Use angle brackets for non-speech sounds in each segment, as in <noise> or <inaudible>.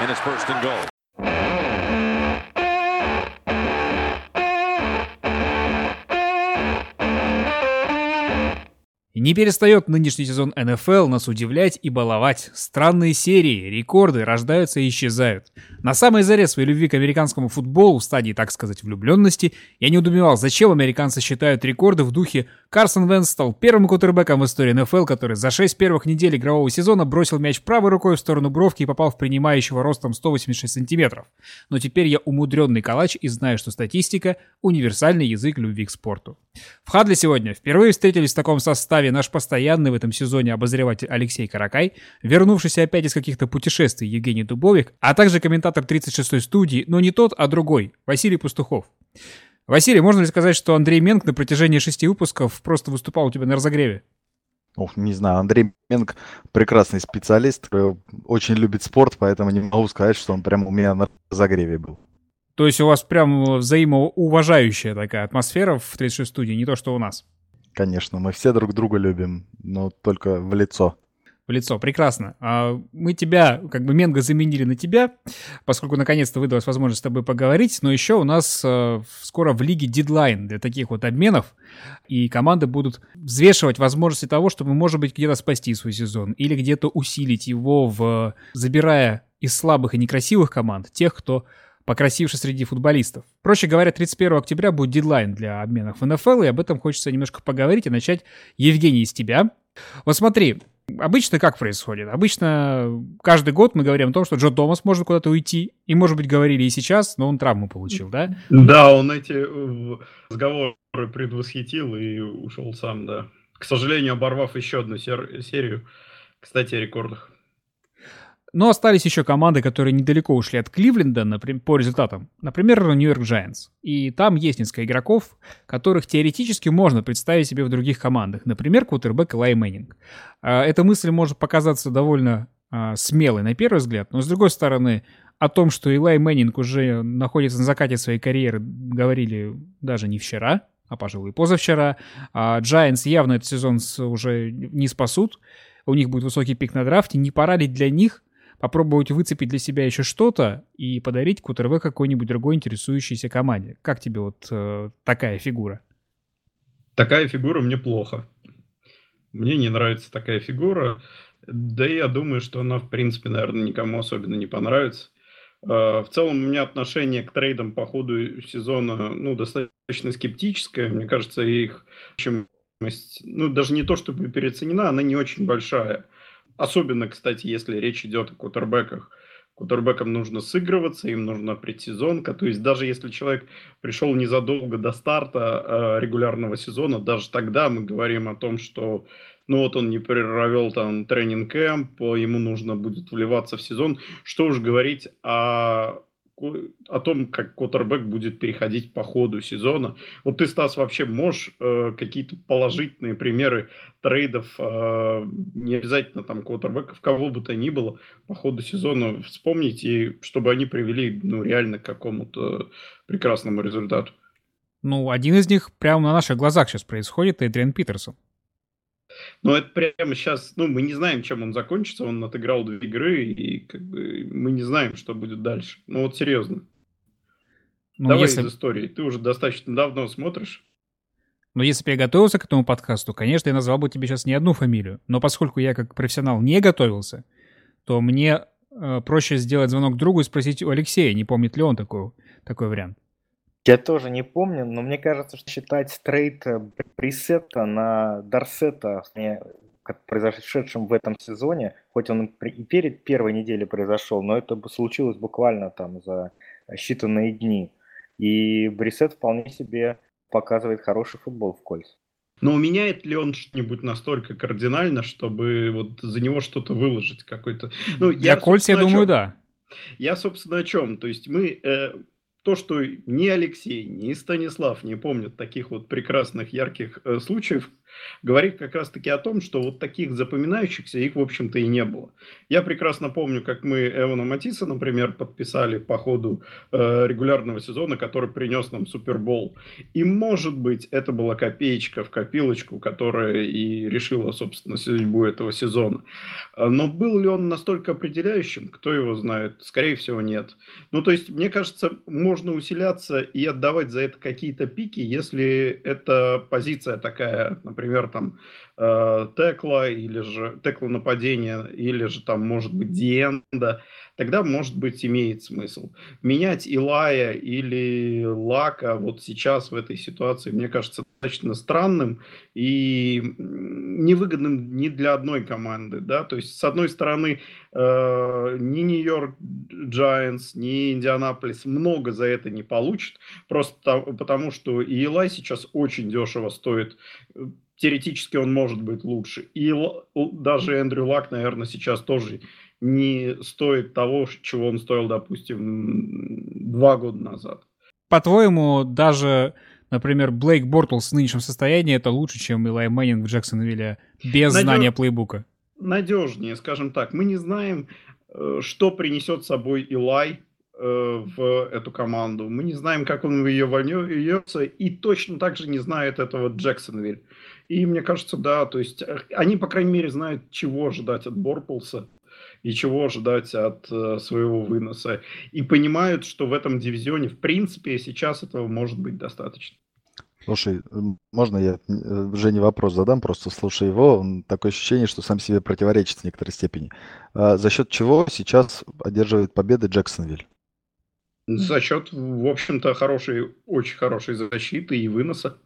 and it's first and goal. Не перестает нынешний сезон НФЛ нас удивлять и баловать. Странные серии, рекорды рождаются и исчезают. На самой заре своей любви к американскому футболу, в стадии, так сказать, влюбленности, я не удумевал, зачем американцы считают рекорды в духе Карсон Венс стал первым кутербеком в истории НФЛ, который за 6 первых недель игрового сезона бросил мяч правой рукой в сторону бровки и попал в принимающего ростом 186 сантиметров. Но теперь я умудренный калач и знаю, что статистика – универсальный язык любви к спорту. В Хадле сегодня впервые встретились в таком составе наш постоянный в этом сезоне обозреватель Алексей Каракай, вернувшийся опять из каких-то путешествий Евгений Дубовик, а также комментатор 36-й студии, но не тот, а другой, Василий Пастухов. Василий, можно ли сказать, что Андрей Менг на протяжении шести выпусков просто выступал у тебя на разогреве? Ох, не знаю, Андрей Менг прекрасный специалист, очень любит спорт, поэтому не могу сказать, что он прямо у меня на разогреве был. То есть у вас прям взаимоуважающая такая атмосфера в 36 студии, не то, что у нас. Конечно, мы все друг друга любим, но только в лицо. В лицо, прекрасно. А мы тебя, как бы Менго заменили на тебя, поскольку наконец-то выдалась возможность с тобой поговорить, но еще у нас э, скоро в лиге дедлайн для таких вот обменов, и команды будут взвешивать возможности того, чтобы, может быть, где-то спасти свой сезон или где-то усилить его, в, забирая из слабых и некрасивых команд тех, кто покрасивше среди футболистов. Проще говоря, 31 октября будет дедлайн для обменов в НФЛ, и об этом хочется немножко поговорить и начать, Евгений, с тебя. Вот смотри, Обычно как происходит? Обычно каждый год мы говорим о том, что Джо Томас может куда-то уйти. И, может быть, говорили и сейчас, но он травму получил, да? Да, он эти э, разговоры предвосхитил и ушел сам, да. К сожалению, оборвав еще одну серию, кстати, о рекордах. Но остались еще команды, которые недалеко ушли от Кливленда например, по результатам. Например, Нью-Йорк Giants. И там есть несколько игроков, которых теоретически можно представить себе в других командах. Например, кутербэк Элай Мэннинг. А, эта мысль может показаться довольно а, смелой на первый взгляд, но с другой стороны, о том, что Элай Мэннинг уже находится на закате своей карьеры, говорили даже не вчера, а, пожалуй, позавчера. Giants явно этот сезон уже не спасут. У них будет высокий пик на драфте. Не пора ли для них попробовать выцепить для себя еще что-то и подарить КУТРВ какой-нибудь другой интересующейся команде. Как тебе вот э, такая фигура? Такая фигура мне плохо. Мне не нравится такая фигура. Да и я думаю, что она, в принципе, наверное, никому особенно не понравится. Э, в целом у меня отношение к трейдам по ходу сезона ну, достаточно скептическое. Мне кажется, их ну, даже не то чтобы переоценена, она не очень большая. Особенно, кстати, если речь идет о кутербеках. Кутербекам нужно сыгрываться, им нужна предсезонка. То есть даже если человек пришел незадолго до старта э, регулярного сезона, даже тогда мы говорим о том, что ну вот он не провел там тренинг-кэмп, ему нужно будет вливаться в сезон. Что уж говорить о о том, как Коттербек будет переходить по ходу сезона. Вот ты, Стас, вообще можешь э, какие-то положительные примеры трейдов, э, не обязательно там Коттербеков, кого бы то ни было, по ходу сезона вспомнить, и чтобы они привели ну, реально к какому-то прекрасному результату? Ну, один из них прямо на наших глазах сейчас происходит, Эдриан Питерсон. Но это прямо сейчас, ну, мы не знаем, чем он закончится. Он отыграл две игры, и как бы мы не знаем, что будет дальше. Ну вот серьезно. Ну, Давай если... из истории. Ты уже достаточно давно смотришь. Но если бы я готовился к этому подкасту, конечно, я назвал бы тебе сейчас не одну фамилию. Но поскольку я как профессионал не готовился, то мне э, проще сделать звонок другу и спросить у Алексея, не помнит ли он такой, такой вариант. Я тоже не помню, но мне кажется, что считать трейд пресета на Дарсета, произошедшим в этом сезоне, хоть он и перед первой неделей произошел, но это случилось буквально там за считанные дни. И Брисет вполне себе показывает хороший футбол в Кольц. Но меняет ли он что-нибудь настолько кардинально, чтобы вот за него что-то выложить какой-то? Ну, я, Кольц, я думаю, да. Я, собственно, о чем? То есть мы э, то, что ни Алексей, ни Станислав не помнят таких вот прекрасных, ярких э, случаев, говорит как раз-таки о том, что вот таких запоминающихся их, в общем-то, и не было. Я прекрасно помню, как мы Эвана Матиса, например, подписали по ходу э, регулярного сезона, который принес нам Супербол. И, может быть, это была копеечка в копилочку, которая и решила, собственно, судьбу этого сезона. Но был ли он настолько определяющим? Кто его знает? Скорее всего, нет. Ну, то есть, мне кажется, можно усиляться и отдавать за это какие-то пики, если эта позиция такая, например, там э, текла или же текла нападения, или же там может быть диенда, тогда может быть имеет смысл. Менять Илая или Лака вот сейчас в этой ситуации, мне кажется, достаточно странным и невыгодным ни для одной команды, да, то есть с одной стороны э, ни Нью-Йорк Giants, ни Индианаполис много за это не получат, просто потому что и сейчас очень дешево стоит теоретически он может быть лучше. И даже Эндрю Лак, наверное, сейчас тоже не стоит того, чего он стоил, допустим, два года назад. По-твоему, даже, например, Блейк Бортлс в нынешнем состоянии это лучше, чем Илай Мэннинг в Джексонвилле без Надеж... знания плейбука? Надежнее, скажем так. Мы не знаем, э, что принесет с собой Илай э, в эту команду. Мы не знаем, как он в ее вольется, и точно так же не знает этого Джексонвиль. И мне кажется, да, то есть э, они, по крайней мере, знают, чего ожидать от Борпулса и чего ожидать от э, своего выноса. И понимают, что в этом дивизионе, в принципе, сейчас этого может быть достаточно. Слушай, можно я э, Жене вопрос задам, просто слушай его, он такое ощущение, что сам себе противоречит в некоторой степени. А за счет чего сейчас одерживает победы Джексонвиль? За счет, в общем-то, хорошей, очень хорошей защиты и выноса.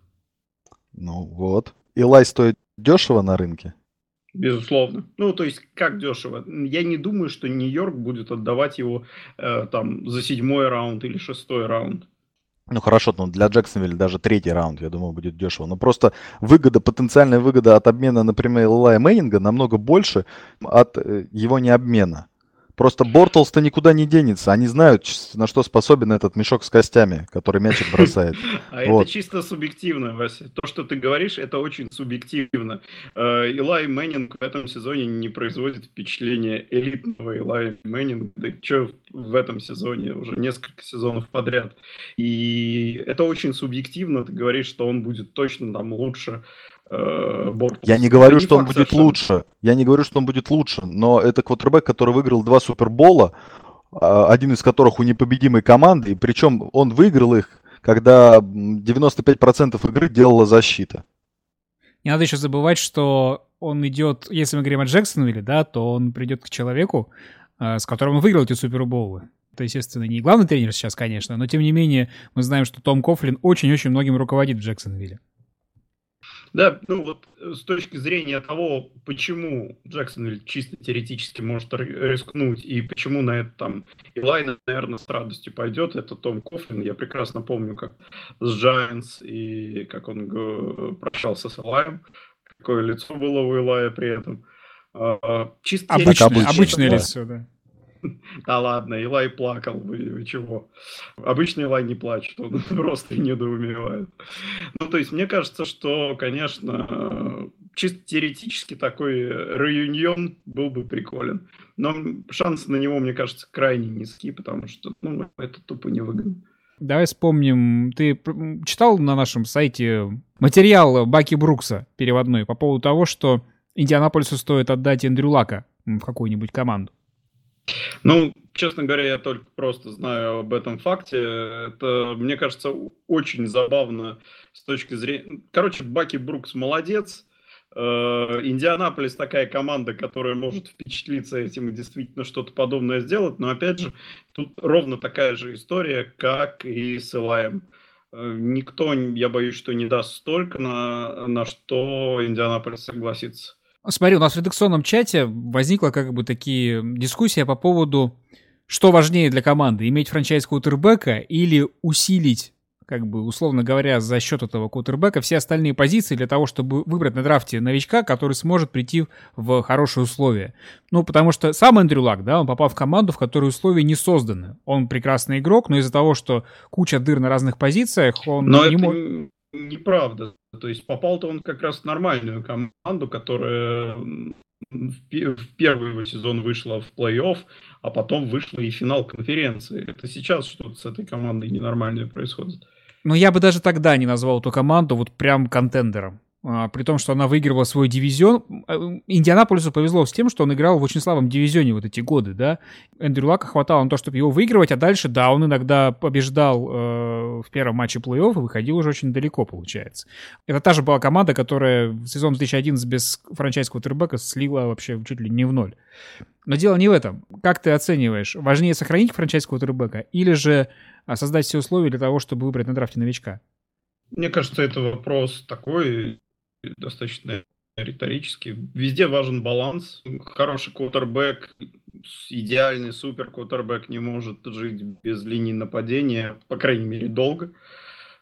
Ну вот. Илай стоит дешево на рынке? Безусловно. Ну, то есть, как дешево? Я не думаю, что Нью-Йорк будет отдавать его э, там за седьмой раунд или шестой раунд. Ну хорошо, но для Джексонвилля даже третий раунд, я думаю, будет дешево. Но просто выгода, потенциальная выгода от обмена, например, Илая Мэннинга намного больше от э, его необмена. Просто Бортлс-то никуда не денется. Они знают, на что способен этот мешок с костями, который мячик бросает. <laughs> А вот. это чисто субъективно, Вася. То, что ты говоришь, это очень субъективно. Э, Илай Мэннинг в этом сезоне не производит впечатление элитного Илая Мэннинга. Да что в этом сезоне? Уже несколько сезонов подряд. И это очень субъективно. Ты говоришь, что он будет точно там лучше э, Я не говорю, что он будет совершенно. лучше. Я не говорю, что он будет лучше. Но это квотербек, который выиграл два Супербола, а, один из которых у непобедимой команды. И причем он выиграл их, когда 95% игры делала защита. Не надо еще забывать, что он идет, если мы говорим о Джексонвилле, да, то он придет к человеку, э, с которым он выиграл эти суперболы. Это, естественно, не главный тренер сейчас, конечно, но тем не менее мы знаем, что Том Кофлин очень-очень многим руководит в Джексонвилле. Да, ну вот э, с точки зрения того, почему Джексонвилл чисто теоретически может рискнуть и почему на это там Илай, наверное, с радостью пойдет, это Том Кофлин. Я прекрасно помню, как с Giants и как он прощался с Илаем, какое лицо было у Илая при этом. А, чисто обычное, обычное лицо, да. <laughs> Да ладно, Илай плакал, вы чего? Обычный Илай не плачет, он <laughs> просто недоумевает. Ну, то есть, мне кажется, что, конечно, чисто теоретически такой реюнион был бы приколен. Но шансы на него, мне кажется, крайне низкие, потому что, ну, это тупо невыгодно. Давай вспомним. Ты читал на нашем сайте материал Баки Брукса переводной по поводу того, что Индианаполису стоит отдать Эндрю Лака в какую-нибудь команду? Ну, честно говоря, я только просто знаю об этом факте. Это, мне кажется, очень забавно с точки зрения... Короче, Баки Брукс молодец. Э, Индианаполис такая команда, которая может впечатлиться этим и действительно что-то подобное сделать. Но, опять же, тут ровно такая же история, как и с Илаем. Э, никто, я боюсь, что не даст столько, на, на что Индианаполис согласится. Смотри, у нас в редакционном чате возникла как бы такие дискуссия по поводу, что важнее для команды, иметь франчайз кутербека или усилить как бы, условно говоря, за счет этого кутербека все остальные позиции для того, чтобы выбрать на драфте новичка, который сможет прийти в хорошие условия. Ну, потому что сам Эндрю Лак, да, он попал в команду, в которой условия не созданы. Он прекрасный игрок, но из-за того, что куча дыр на разных позициях, он но не это может... неправда. То есть попал-то он как раз в нормальную команду, которая в первый его сезон вышла в плей-офф, а потом вышла и финал конференции. Это сейчас что-то с этой командой ненормальное происходит. Но я бы даже тогда не назвал эту команду вот прям контендером. А, при том, что она выигрывала свой дивизион. Э, Индианаполису повезло с тем, что он играл в очень слабом дивизионе вот эти годы, да. Эндрю Лака хватало на то, чтобы его выигрывать, а дальше, да, он иногда побеждал э, в первом матче плей-офф и выходил уже очень далеко, получается. Это та же была команда, которая в сезон 2011 без франчайского тербека слила вообще чуть ли не в ноль. Но дело не в этом. Как ты оцениваешь? Важнее сохранить франчайского тербека или же а, создать все условия для того, чтобы выбрать на драфте новичка? Мне кажется, это вопрос такой, достаточно риторически. Везде важен баланс. Хороший квотербек, идеальный супер квотербек не может жить без линии нападения, по крайней мере, долго.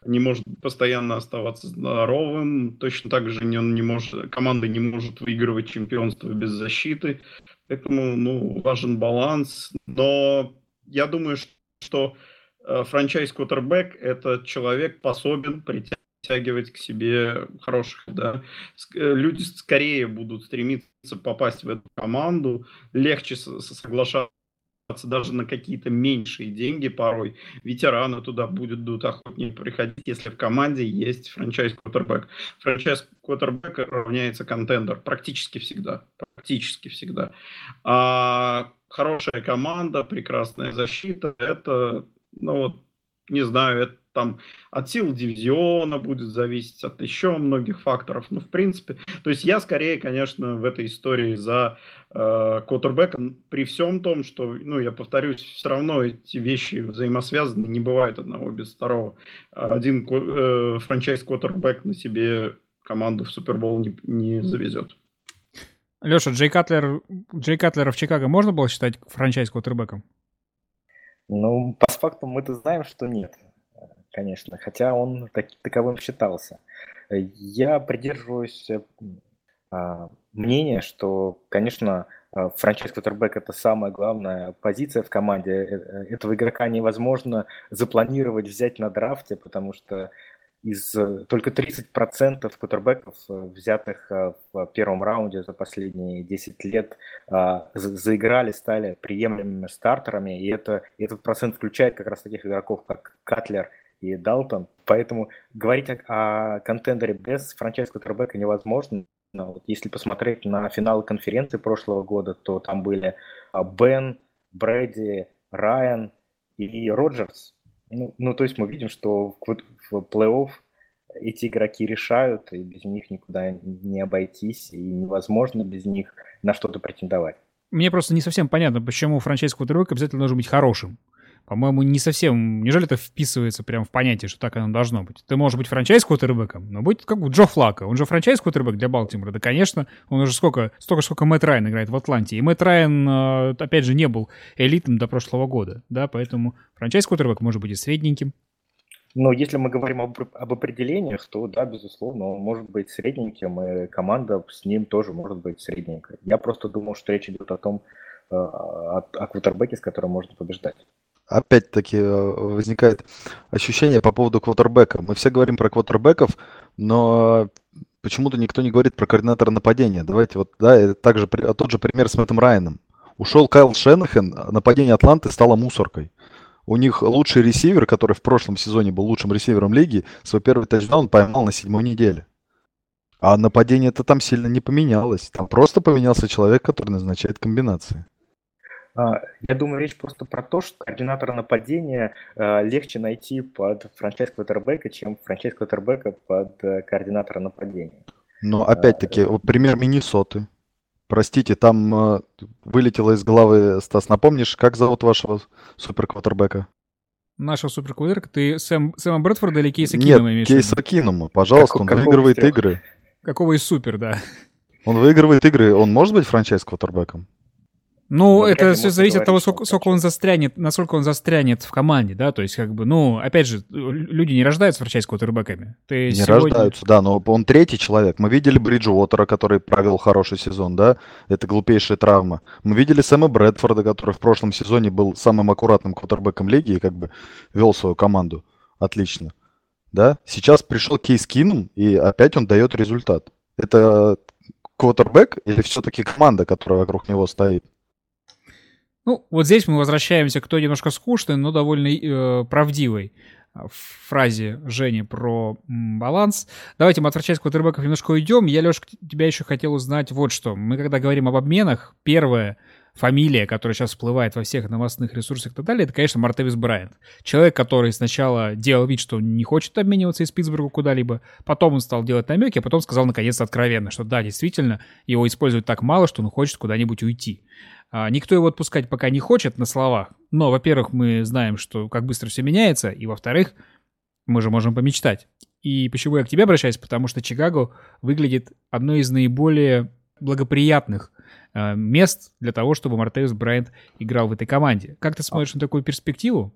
Не может постоянно оставаться здоровым. Точно так же он не может, команда не может выигрывать чемпионство без защиты. Поэтому ну, важен баланс. Но я думаю, что э, франчайз квотербек – это человек способен притягивать притягивать к себе хороших, да. Э, люди скорее будут стремиться попасть в эту команду, легче соглашаться даже на какие-то меньшие деньги порой. Ветераны туда будут, будут охотнее приходить, если в команде есть франчайз-квотербек. Франчайз-квотербек равняется контендер практически всегда. Практически всегда. А хорошая команда, прекрасная защита, это, ну вот, не знаю, это там от сил дивизиона будет зависеть, от еще многих факторов. Ну, в принципе, то есть я скорее, конечно, в этой истории за э, квотербека, при всем том, что, ну, я повторюсь, все равно эти вещи взаимосвязаны, не бывает одного без второго. Один э, франчайз квотербек на себе команду в Супербол не, не завезет. Леша, Джей Катлер, Джей Катлера в Чикаго можно было считать франчайз квотербеком? Ну, по факту мы-то знаем, что нет конечно, хотя он так, таковым считался. Я придерживаюсь а, мнения, что, конечно, а, франчайз квотербек – это самая главная позиция в команде. Э, э, этого игрока невозможно запланировать, взять на драфте, потому что из э, только 30% кутербеков, взятых в первом раунде за последние 10 лет, заиграли, стали приемлемыми стартерами, и это, этот процент включает как раз таких игроков, как Катлер – и Далтон. Поэтому говорить о, о контендере без франчайз квотербека невозможно. Но вот если посмотреть на финалы конференции прошлого года, то там были а, Бен, Брэди, Райан и Роджерс. Ну, ну, то есть мы видим, что в, в плей-офф эти игроки решают, и без них никуда не обойтись, и невозможно без них на что-то претендовать. Мне просто не совсем понятно, почему франчайз квотербек обязательно должен быть хорошим по-моему, не совсем... Неужели это вписывается прямо в понятие, что так оно должно быть? Ты можешь быть франчайз-квотербеком, но будь как Джо Флака. Он же франчайз-квотербек для Балтимора. Да, конечно, он уже сколько, столько, сколько Мэтт Райан играет в Атланте. И Мэтт Райан, э, опять же, не был элитным до прошлого года, да, поэтому франчайз-квотербек может быть и средненьким. Но если мы говорим об, об определениях, то да, безусловно, он может быть средненьким, и команда с ним тоже может быть средненькой. Я просто думал, что речь идет о том, э, о, о квотербеке, с которым можно побеждать опять-таки э, возникает ощущение по поводу квотербека. Мы все говорим про квотербеков, но почему-то никто не говорит про координатора нападения. Давайте вот, да, также тот же пример с Мэттом Райаном. Ушел Кайл Шенахен, нападение Атланты стало мусоркой. У них лучший ресивер, который в прошлом сезоне был лучшим ресивером лиги, свой первый тачдаун поймал на седьмой неделе. А нападение-то там сильно не поменялось. Там просто поменялся человек, который назначает комбинации. А, я думаю, речь просто про то, что координатора нападения э, легче найти под франчайз квотербека, чем франчайз квотербека под э, координатора нападения. Но опять-таки, вот пример Миннесоты. Простите, там э, вылетело из головы, Стас, напомнишь, как зовут вашего суперквотербека? Нашего суперквотербека? Ты Сэм, Сэма Брэдфорда или Кейса Кинома Нет, Кейса Кинома, пожалуйста, как, он выигрывает игры. Какого из супер, да. Он выигрывает игры, он может быть франчайз Ну, это все зависит от того, сколько, сколько он застрянет, насколько он застрянет в команде, да, то есть, как бы, ну, опять же, люди не рождаются франчайз квотербеками. Ты не сегодня... рождаются, да, но он третий человек. Мы видели Бриджуотера, который провел хороший сезон, да, это глупейшая травма. Мы видели Сэма Брэдфорда, который в прошлом сезоне был самым аккуратным квотербеком лиги и как бы вел свою команду отлично, да. Сейчас пришел Кейс Кином, и опять он дает результат. Это квотербек или все-таки команда, которая вокруг него стоит? Ну, вот здесь мы возвращаемся к той немножко скучной, но довольно э, правдивой а, фразе Жени про баланс. Давайте мы от франчайз квотербеков немножко уйдем. Я, Леш, тебя еще хотел узнать вот что. Мы когда говорим об обменах, первое, фамилия, которая сейчас всплывает во всех новостных ресурсах и так далее, это, конечно, Мартевис Брайант. Человек, который сначала делал вид, что не хочет обмениваться из Питтсбурга куда-либо, потом он стал делать намеки, а потом сказал наконец откровенно, что да, действительно, его используют так мало, что он хочет куда-нибудь уйти. А, никто его отпускать пока не хочет на словах, но, во-первых, мы знаем, что как быстро все меняется, и, во-вторых, мы же можем помечтать. И почему я к тебе обращаюсь? Потому что Чикаго выглядит одной из наиболее благоприятных э, мест для того, чтобы Мартеус Брайант играл в этой команде. Как ты смотришь на такую перспективу?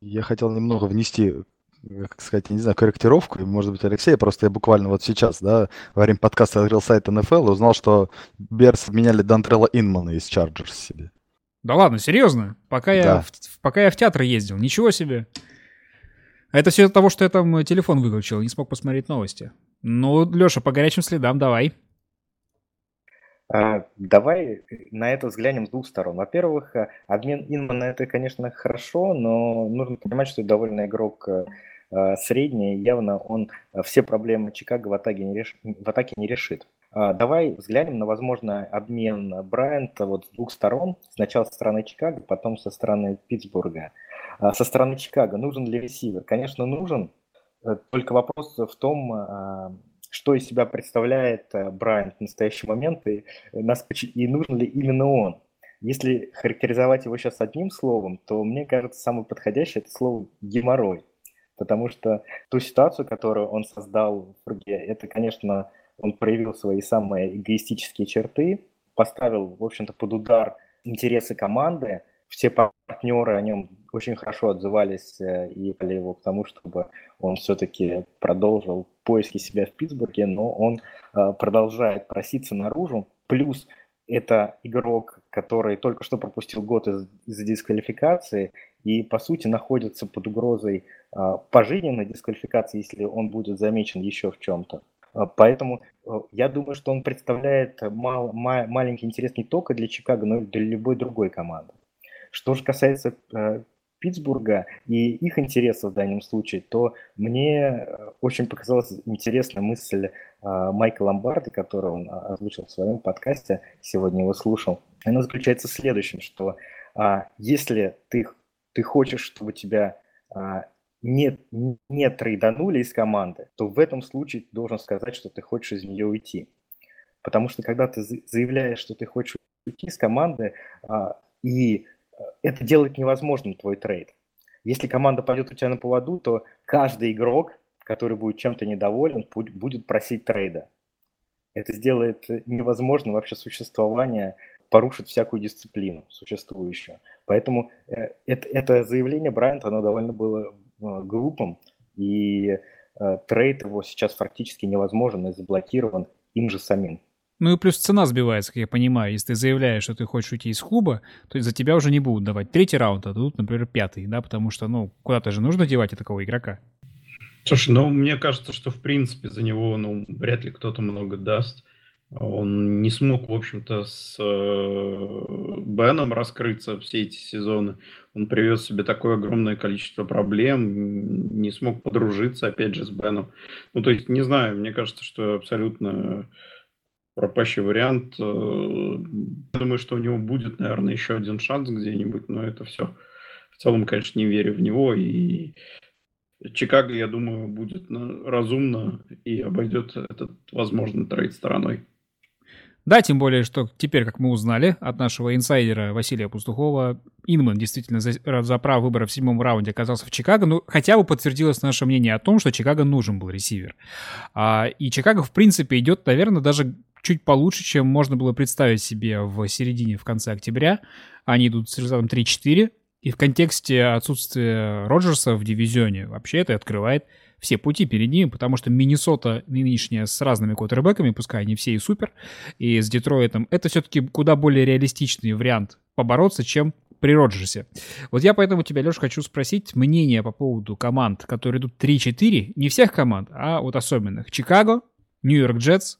Я хотел немного внести как сказать, не знаю, корректировку, может быть, Алексей, просто я буквально вот сейчас, да, во время подкаста открыл сайт НФЛ и узнал, что Берс обменяли Дантрелла Инмана из Чарджерс себе. Да ладно, серьезно? Пока, да. я в, пока я в театр ездил, ничего себе. А это все из-за того, что я там телефон выключил, не смог посмотреть новости. Ну, Леша, по горячим следам давай. А, давай на это взглянем с двух сторон. Во-первых, обмен Инмана это, конечно, хорошо, но нужно понимать, что это довольно игрок э, средний, явно он э, все проблемы Чикаго в атаке не, реш... в атаке не решит. А, давай взглянем на возможный обмен Брайанта вот с двух сторон. Сначала со стороны Чикаго, потом со стороны Питтсбурга. А, со стороны Чикаго нужен ли ресивер? Конечно, нужен. Э, только вопрос в том, что из себя представляет Брайант в настоящий момент и, и нужен ли именно он. Если характеризовать его сейчас одним словом, то мне кажется, самое подходящее это слово геморрой потому что ту ситуацию, которую он создал в Фурге, это, конечно, он проявил свои самые эгоистические черты, поставил, в общем-то, под удар интересы команды, все партнеры о нем очень хорошо отзывались э, и дали его к тому, чтобы он все-таки продолжил поиски себя в Питтсбурге, но он э, продолжает проситься наружу. Плюс это игрок, который только что пропустил год из- из-за дисквалификации и, по сути, находится под угрозой а, пожизненной дисквалификации, если он будет замечен еще в чем-то. А, поэтому а, я думаю, что он представляет мал, ма, маленький интерес не только для Чикаго, но и для любой другой команды. Что же касается э, Питтсбурга и их интересов в данном случае, то мне очень показалась интересная мысль э, Майка Ломбарда, которую он озвучил в своем подкасте, сегодня его слушал. Она заключается в следующем, что э, если ты, ты хочешь, чтобы тебя не, не трейданули из команды, то в этом случае ты должен сказать, что ты хочешь из нее уйти. Потому что когда ты заявляешь, что ты хочешь уйти из команды, а, и э, это делает невозможным твой трейд. Если команда пойдет у тебя на поводу, то каждый игрок, который будет чем-то недоволен, будет просить трейда. Это сделает невозможным вообще существование, порушит всякую дисциплину существующую. Поэтому э, это, это заявление Брайанта, оно довольно было Э, группам, и э, трейд его сейчас фактически невозможен и заблокирован им же самим. Ну и плюс цена сбивается, как я понимаю. Если ты заявляешь, что ты хочешь уйти из клуба, то за тебя уже не будут давать третий раунд, а тут, например, пятый, да, потому что, ну, куда-то же нужно девать такого игрока. Слушай, ну, мне кажется, что, в принципе, за него, ну, вряд ли кто-то много даст. Он не смог, в общем-то, с э, Беном раскрыться все эти сезоны. Он привез себе такое огромное количество проблем, не смог подружиться, опять же, с Беном. Ну, то есть, не знаю, мне кажется, что абсолютно пропащий вариант. Э, думаю, что у него будет, наверное, еще один шанс где-нибудь, но это все. В целом, конечно, не верю в него. И Чикаго, я думаю, будет разумно и обойдет этот возможный трейд стороной. Да, тем более, что теперь, как мы узнали от нашего инсайдера Василия Пустухова, Инман действительно за, за право выбора в седьмом раунде оказался в Чикаго, ну, хотя бы подтвердилось наше мнение о том, что Чикаго нужен был ресивер. А, и Чикаго, в принципе, идет, наверное, даже чуть получше, чем можно было представить себе в середине, в конце октября. Они идут с результатом 3-4, и в контексте отсутствия Роджерса в дивизионе вообще это открывает все пути перед ним, потому что Миннесота нынешняя с разными квотербеками, пускай они все и супер, и с Детройтом, это все-таки куда более реалистичный вариант побороться, чем при Роджерсе. Вот я поэтому тебя, Леш, хочу спросить мнение по поводу команд, которые идут 3-4, не всех команд, а вот особенных. Чикаго, Нью-Йорк Джетс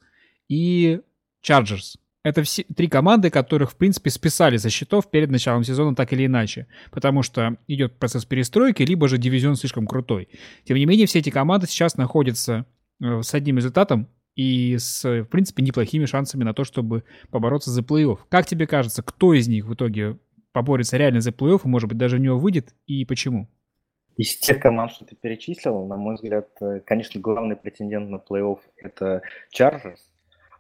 и Чарджерс. Это все три команды, которых, в принципе, списали со счетов перед началом сезона так или иначе, потому что идет процесс перестройки, либо же дивизион слишком крутой. Тем не менее, все эти команды сейчас находятся э, с одним результатом и с, в принципе, неплохими шансами на то, чтобы побороться за плей-офф. Как тебе кажется, кто из них в итоге поборется реально за плей-офф, и, может быть, даже в него выйдет, и почему? Из тех команд, что ты перечислил, на мой взгляд, э, конечно, главный претендент на плей-офф – это Чарджерс,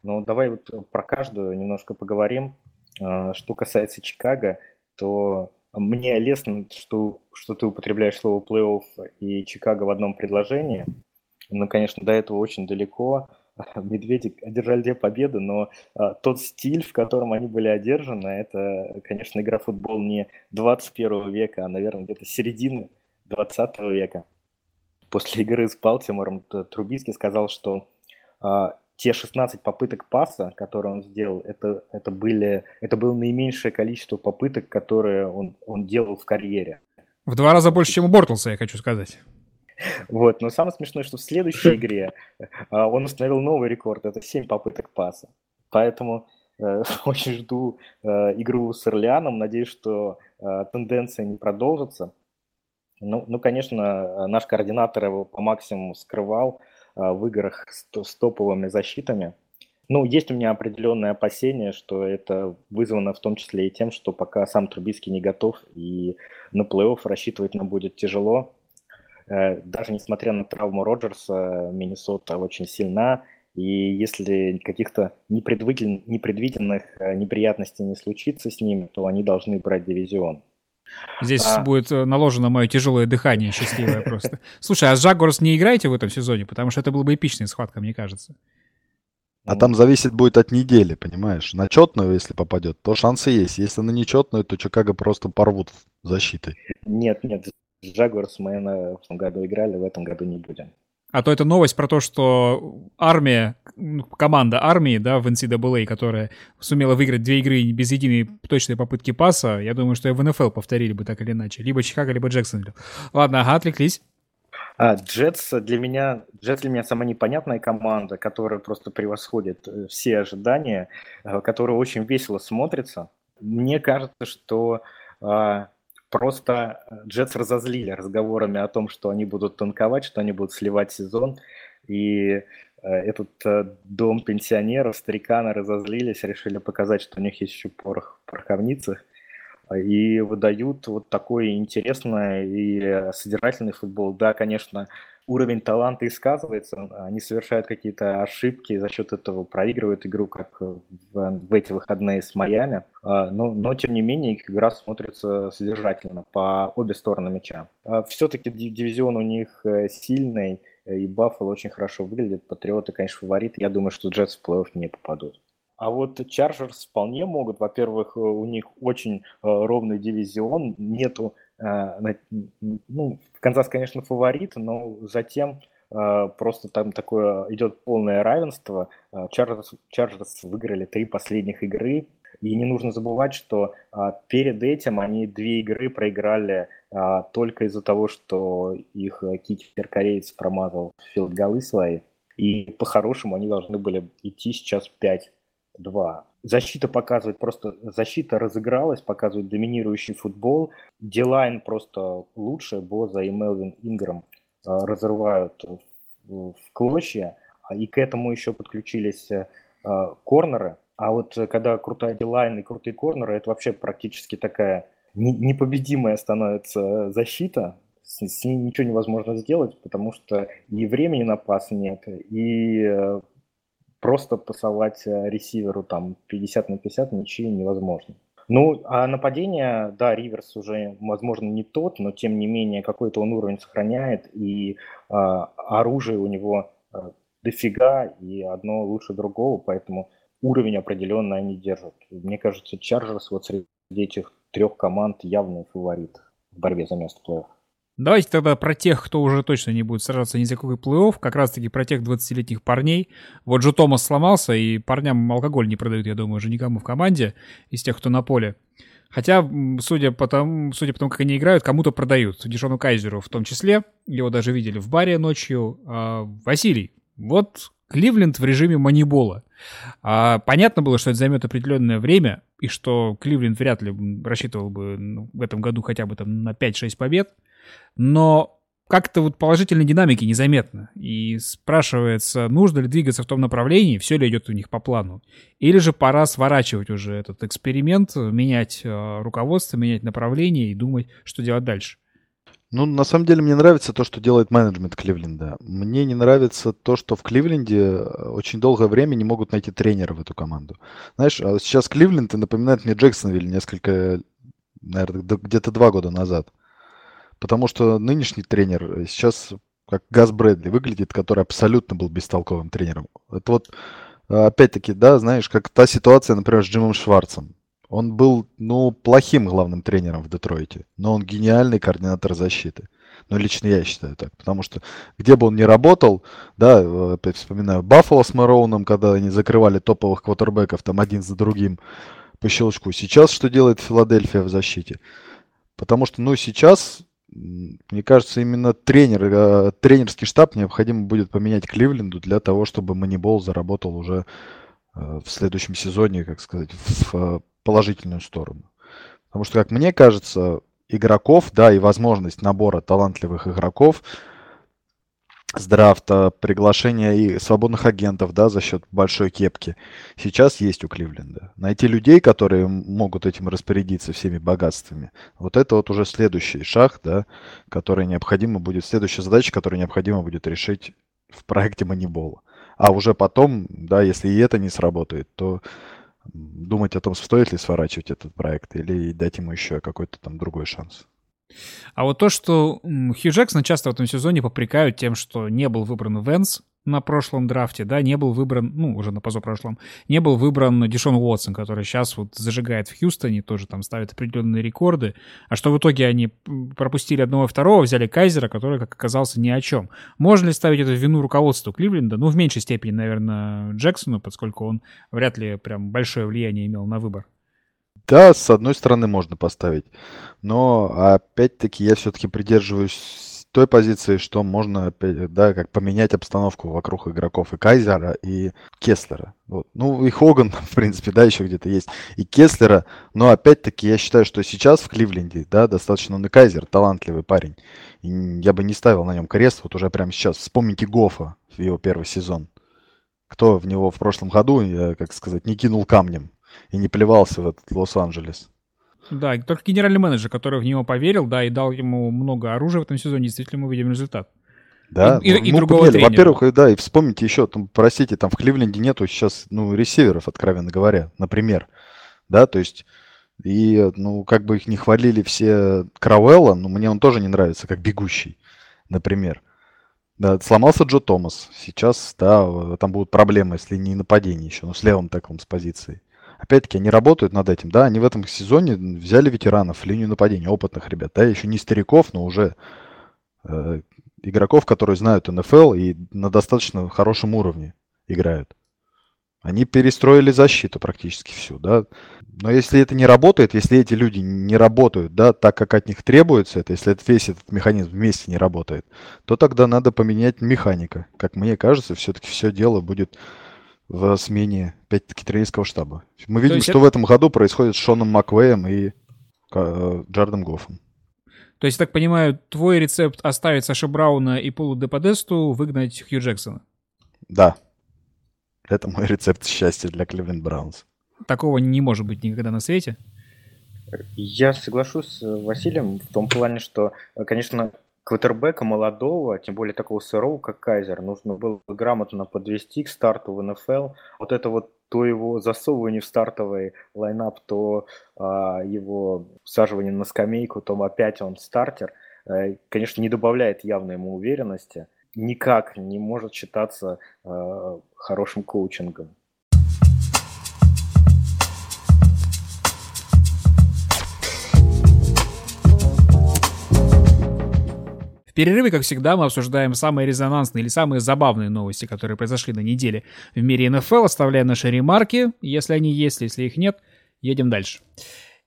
но давай вот про каждую немножко поговорим. А, что касается Чикаго, то мне лестно, что, что ты употребляешь слово плей-офф и Чикаго в одном предложении. Но, конечно, до этого очень далеко. <laughs> Медведи одержали две победы, но а, тот стиль, в котором они были одержаны, это, конечно, игра в футбол не 21 века, а, наверное, где-то середины 20 века. После игры с Балтимором Трубиский сказал, что а, те 16 попыток паса, которые он сделал, это, это, были, это было наименьшее количество попыток, которые он, он делал в карьере. В два раза больше, чем у Бортлса, я хочу сказать. Вот, но самое смешное, что в следующей игре а, он установил новый рекорд, это 7 попыток паса. Поэтому э, <laughs> очень жду э, игру с Орлеаном, надеюсь, что э, тенденция не продолжится. Ну, ну, конечно, наш координатор его по максимуму скрывал, в играх с, топовыми защитами. Ну, есть у меня определенное опасение, что это вызвано в том числе и тем, что пока сам Трубицкий не готов, и на плей-офф рассчитывать нам будет тяжело. Э, даже несмотря на травму Роджерса, Миннесота очень сильна, и если каких-то непредвиденных э, неприятностей не случится с ними, то они должны брать дивизион. Здесь а... будет э, наложено мое тяжелое дыхание, счастливое просто. Слушай, а с Жагорс не играете в этом сезоне? Потому что это была бы эпичная схватка, мне кажется. А там зависит будет от недели, понимаешь? На четную, если попадет, то шансы есть. Если на нечетную, то Чикаго просто порвут защитой. Нет, нет, Жагорс мы на в том году играли, в этом году не будем. А то это новость про то, что армия, ну, команда армии, да, в NCAA, которая сумела выиграть две игры без единой точной попытки паса, я думаю, что и в НФЛ повторили бы так или иначе. Либо Чикаго, либо Джексонвилл. Ладно, ага, отвлеклись. А, Джетс для меня, Джетс для меня самая непонятная команда, которая просто превосходит э, все ожидания, э, которая очень весело смотрится. Мне кажется, что а, Просто э, Джетс разозлили разговорами о том, что они будут танковать, что они будут сливать сезон. И э, этот э, дом пенсионеров, стариканы разозлились, решили показать, что у них есть еще порох в пороховницах. И выдают вот такой интересный и содержательный футбол. Да, конечно, уровень таланта и сказывается, они совершают какие-то ошибки, за счет этого проигрывают игру, как в, в эти выходные с Майами, а, но, но тем не менее их игра смотрится содержательно по обе стороны мяча. А, Все-таки дивизион у них э, сильный, и Баффало очень хорошо выглядит, Патриоты, конечно, фаворит, я думаю, что Джетс в плей-офф не попадут. А вот Чарджерс вполне могут. Во-первых, у них очень э, ровный дивизион, нету Э, ну, Канзас, конечно, фаворит, но затем э, просто там такое идет полное равенство. Э, Чарджерс, выиграли три последних игры, и не нужно забывать, что перед этим они две игры проиграли только из-за того, что их кикер-кореец промазал филд-голы свои. И по-хорошему они должны были идти сейчас 5-2. Защита показывает просто, защита разыгралась, показывает доминирующий футбол. Дилайн просто лучше, Боза и Мелвин Инграм э, разрывают в клочья. А и к этому еще подключились э, корнеры. А вот когда крутая дилайн и крутые корнеры, это вообще практически такая непобедимая становится защита. С, ней ничего невозможно сделать, потому что и времени на пас нет, и э, просто пасовать э, ресиверу там 50 на 50 ничьи невозможно. Ну, а нападение, да, Риверс уже, возможно, не тот, но тем не менее какой-то он уровень сохраняет, и э, оружие у него э, дофига, и одно лучше другого, поэтому уровень определенно они держат. Мне кажется, Чарджерс вот среди этих трех команд явный фаворит в борьбе за место плей-офф. Давайте тогда про тех, кто уже точно не будет сражаться ни за какой плей-офф, как раз-таки про тех 20-летних парней. Вот Джо Томас сломался, и парням алкоголь не продают, я думаю, уже никому в команде из тех, кто на поле. Хотя, судя по тому, судя по тому, как они играют, кому-то продают. Дешону Кайзеру в том числе. Его даже видели в баре ночью. А, Василий, вот Кливленд в режиме манибола. А, понятно было, что это займет определенное время, и что Кливленд вряд ли рассчитывал бы ну, в этом году хотя бы там на 5-6 побед. Но как-то вот положительной динамики незаметно. И спрашивается, нужно ли двигаться в том направлении, все ли идет у них по плану. Или же пора сворачивать уже этот эксперимент, менять э, руководство, менять направление и думать, что делать дальше. Ну, на самом деле, мне нравится то, что делает менеджмент Кливленда. Мне не нравится то, что в Кливленде э, очень долгое время не могут найти тренера в эту команду. Знаешь, а сейчас Кливленд напоминает мне Джексонвиль несколько, наверное, где-то два года назад. Потому что нынешний тренер сейчас как Газ Брэдли выглядит, который абсолютно был бестолковым тренером. Это вот, опять-таки, да, знаешь, как та ситуация, например, с Джимом Шварцем. Он был, ну, плохим главным тренером в Детройте, но он гениальный координатор защиты. Ну, лично я считаю так. Потому что где бы он ни работал, да, опять вспоминаю Баффало с Мэроуном, когда они закрывали топовых квотербеков там один за другим по щелчку. Сейчас что делает Филадельфия в защите? Потому что, ну, сейчас мне кажется, именно тренер, э, тренерский штаб необходимо будет поменять Кливленду для того, чтобы Манибол заработал уже э, в следующем сезоне, как сказать, в э, положительную сторону. Потому что, как мне кажется, игроков, да, и возможность набора талантливых игроков – с драфта, приглашения и свободных агентов, да, за счет большой кепки, сейчас есть у Кливленда. Найти людей, которые могут этим распорядиться всеми богатствами, вот это вот уже следующий шаг, да, который необходимо будет, следующая задача, которую необходимо будет решить в проекте Манибола. А уже потом, да, если и это не сработает, то думать о том, стоит ли сворачивать этот проект или дать ему еще какой-то там другой шанс. А вот то, что Хью Джексон часто в этом сезоне попрекают тем, что не был выбран Венс на прошлом драфте, да, не был выбран, ну, уже на позапрошлом, не был выбран Дишон Уотсон, который сейчас вот зажигает в Хьюстоне, тоже там ставит определенные рекорды, а что в итоге они пропустили одного и второго, взяли Кайзера, который, как оказался, ни о чем. Можно ли ставить эту вину руководству Кливленда? Ну, в меньшей степени, наверное, Джексону, поскольку он вряд ли прям большое влияние имел на выбор. Да, с одной стороны можно поставить. Но опять-таки я все-таки придерживаюсь той позиции, что можно, да, как поменять обстановку вокруг игроков и Кайзера, и Кеслера. Вот. Ну, и Хоган, <laughs> в принципе, да, еще где-то есть, и Кеслера. Но опять-таки я считаю, что сейчас в Кливленде, да, достаточно он и Кайзер, талантливый парень. И я бы не ставил на нем крест вот уже прямо сейчас. Вспомните Гофа, его первый сезон. Кто в него в прошлом году, я, как сказать, не кинул камнем и не плевался в этот Лос-Анджелес. Да, только генеральный менеджер, который в него поверил, да, и дал ему много оружия в этом сезоне, действительно мы видим результат. Да, и, и, и другого тренера. Во-первых, да, и вспомните еще, там, простите, там в Кливленде нету сейчас, ну, ресиверов, откровенно говоря, например. Да, то есть, и, ну, как бы их не хвалили все Крауэлла, но мне он тоже не нравится, как бегущий, например. Да, сломался Джо Томас. Сейчас, да, там будут проблемы, если не нападение еще, но с левым таклом с позиции. Опять-таки, они работают над этим, да, они в этом сезоне взяли ветеранов линию нападения, опытных ребят, да, еще не стариков, но уже э, игроков, которые знают НФЛ и на достаточно хорошем уровне играют. Они перестроили защиту практически всю, да. Но если это не работает, если эти люди не работают, да, так как от них требуется это, если весь этот механизм вместе не работает, то тогда надо поменять механика. Как мне кажется, все-таки все дело будет в смене, опять-таки, тренерского штаба. Мы видим, что это... в этом году происходит с Шоном Маквеем и э, Джардом Гоффом. То есть, так понимаю, твой рецепт оставить Саша Брауна и Полу Деподесту, выгнать Хью Джексона? Да. Это мой <laughs> рецепт счастья для Кливленд Браунс. Такого не может быть никогда на свете? Я соглашусь с Василием в том плане, что, конечно, квотербека молодого, тем более такого сырого, как Кайзер, нужно было грамотно подвести к старту в НФЛ. Вот это вот то его засовывание в стартовый лайнап, то а, его всаживание на скамейку, то опять он стартер, а, конечно, не добавляет явно ему уверенности. Никак не может считаться а, хорошим коучингом. Перерыве, как всегда, мы обсуждаем самые резонансные или самые забавные новости, которые произошли на неделе в мире НФЛ, оставляем наши ремарки, если они есть, если их нет, едем дальше.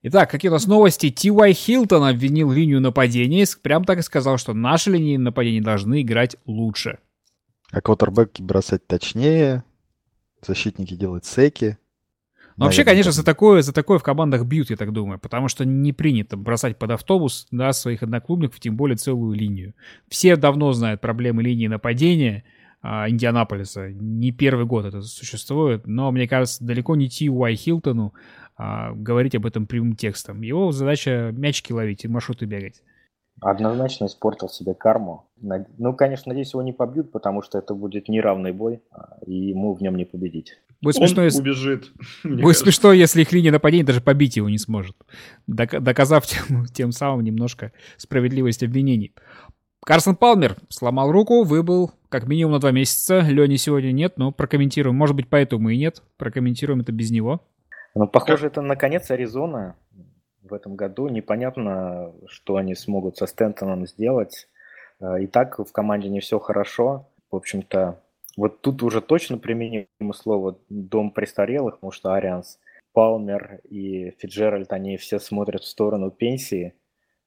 Итак, какие у нас новости? Ти.Уай Хилтон обвинил линию нападения, прям так и сказал, что наши линии нападения должны играть лучше. А квотербеки бросать точнее, защитники делать секи. Но вообще, конечно, за такое, за такое в командах бьют, я так думаю, потому что не принято бросать под автобус да, своих одноклубников, тем более целую линию. Все давно знают проблемы линии нападения а, Индианаполиса. Не первый год это существует, но, мне кажется, далеко не Ти Уай Хилтону а, говорить об этом прямым текстом. Его задача мячики ловить и маршруты бегать. Однозначно испортил себе карму. Ну, конечно, надеюсь, его не побьют, потому что это будет неравный бой, а, и ему в нем не победить. Будет Он смешно, если... убежит. <laughs> Будет смешно, если их линия нападения даже побить его не сможет, доказав тем, <laughs> тем самым немножко справедливость обвинений. Карсон Палмер сломал руку, выбыл как минимум на два месяца. Лени сегодня нет, но прокомментируем. Может быть, поэтому и нет. Прокомментируем это без него. Ну, похоже, это наконец Аризона в этом году. Непонятно, что они смогут со Стентоном сделать. Э, и так в команде не все хорошо. В общем-то, вот тут уже точно применимо слово «дом престарелых», потому что Арианс, Палмер и Фиджеральд, они все смотрят в сторону пенсии,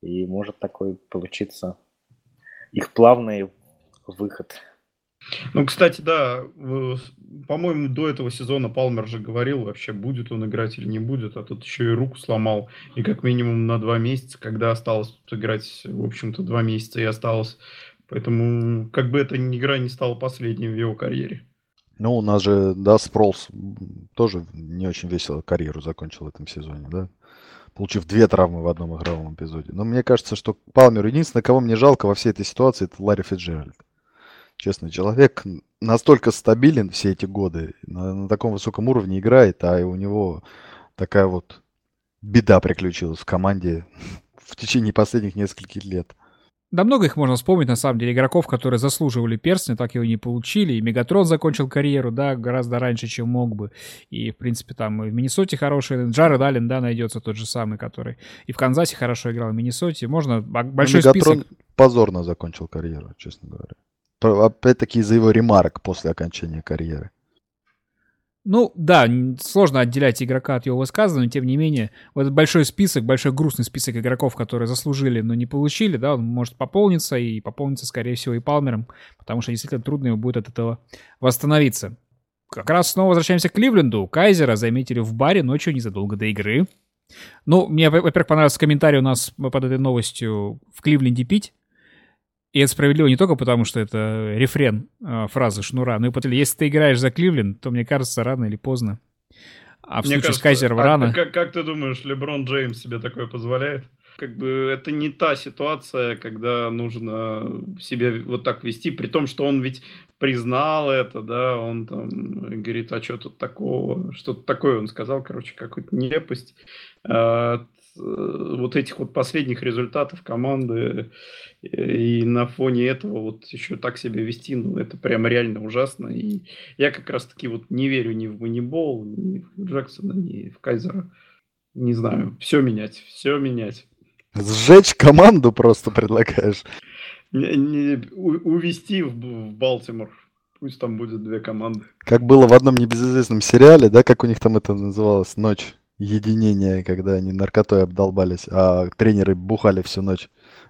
и может такой получиться их плавный выход. Ну, кстати, да, по-моему, до этого сезона Палмер же говорил, вообще будет он играть или не будет, а тут еще и руку сломал, и как минимум на два месяца, когда осталось играть, в общем-то, два месяца и осталось. Поэтому, как бы эта игра не стала последней в его карьере. Ну, у нас же, да, Спролс тоже не очень весело карьеру закончил в этом сезоне, да? Получив две травмы в одном игровом эпизоде. Но мне кажется, что Палмеру единственное, кого мне жалко во всей этой ситуации, это Ларри Фиджеральд честный человек, настолько стабилен все эти годы, на, на таком высоком уровне играет, а у него такая вот беда приключилась в команде <laughs> в течение последних нескольких лет. Да много их можно вспомнить, на самом деле, игроков, которые заслуживали перстня, так его не получили. И Мегатрон закончил карьеру, да, гораздо раньше, чем мог бы. И, в принципе, там и в Миннесоте хороший. Джаред Аллен, да, найдется тот же самый, который и в Канзасе хорошо играл, в Миннесоте. Можно большой Мегатрон список... позорно закончил карьеру, честно говоря. Опять-таки из-за его ремарок после окончания карьеры. Ну, да, сложно отделять игрока от его высказывания, тем не менее, вот этот большой список, большой грустный список игроков, которые заслужили, но не получили, да, он может пополниться, и пополнится, скорее всего, и Палмером, потому что действительно трудно ему будет от этого восстановиться. Как раз снова возвращаемся к Кливленду. Кайзера заметили в баре ночью незадолго до игры. Ну, мне, во-первых, понравился комментарий у нас под этой новостью в Кливленде пить. И это справедливо не только потому, что это рефрен э, фразы Шнура, но и потому, если ты играешь за Кливленд, то, мне кажется, рано или поздно. А в Мне случае кажется, с Кайзером а, рано... Как, как ты думаешь, Леброн Джеймс себе такое позволяет? Как бы это не та ситуация, когда нужно себя вот так вести, при том, что он ведь признал это, да, он там говорит, а что тут такого, что-то такое он сказал, короче, какую-то нелепость. А, вот этих вот последних результатов команды и на фоне этого вот еще так себя вести, ну, это прям реально ужасно. И я как раз-таки вот не верю ни в Манибол, ни в Джексона, ни в Кайзера. Не знаю, все менять, все менять. Сжечь команду просто предлагаешь. Не, не, у, увести в, в Балтимор. Пусть там будет две команды. Как было в одном небезызвестном сериале, да, как у них там это называлось, «Ночь» единение, когда они наркотой обдолбались, а тренеры бухали всю ночь.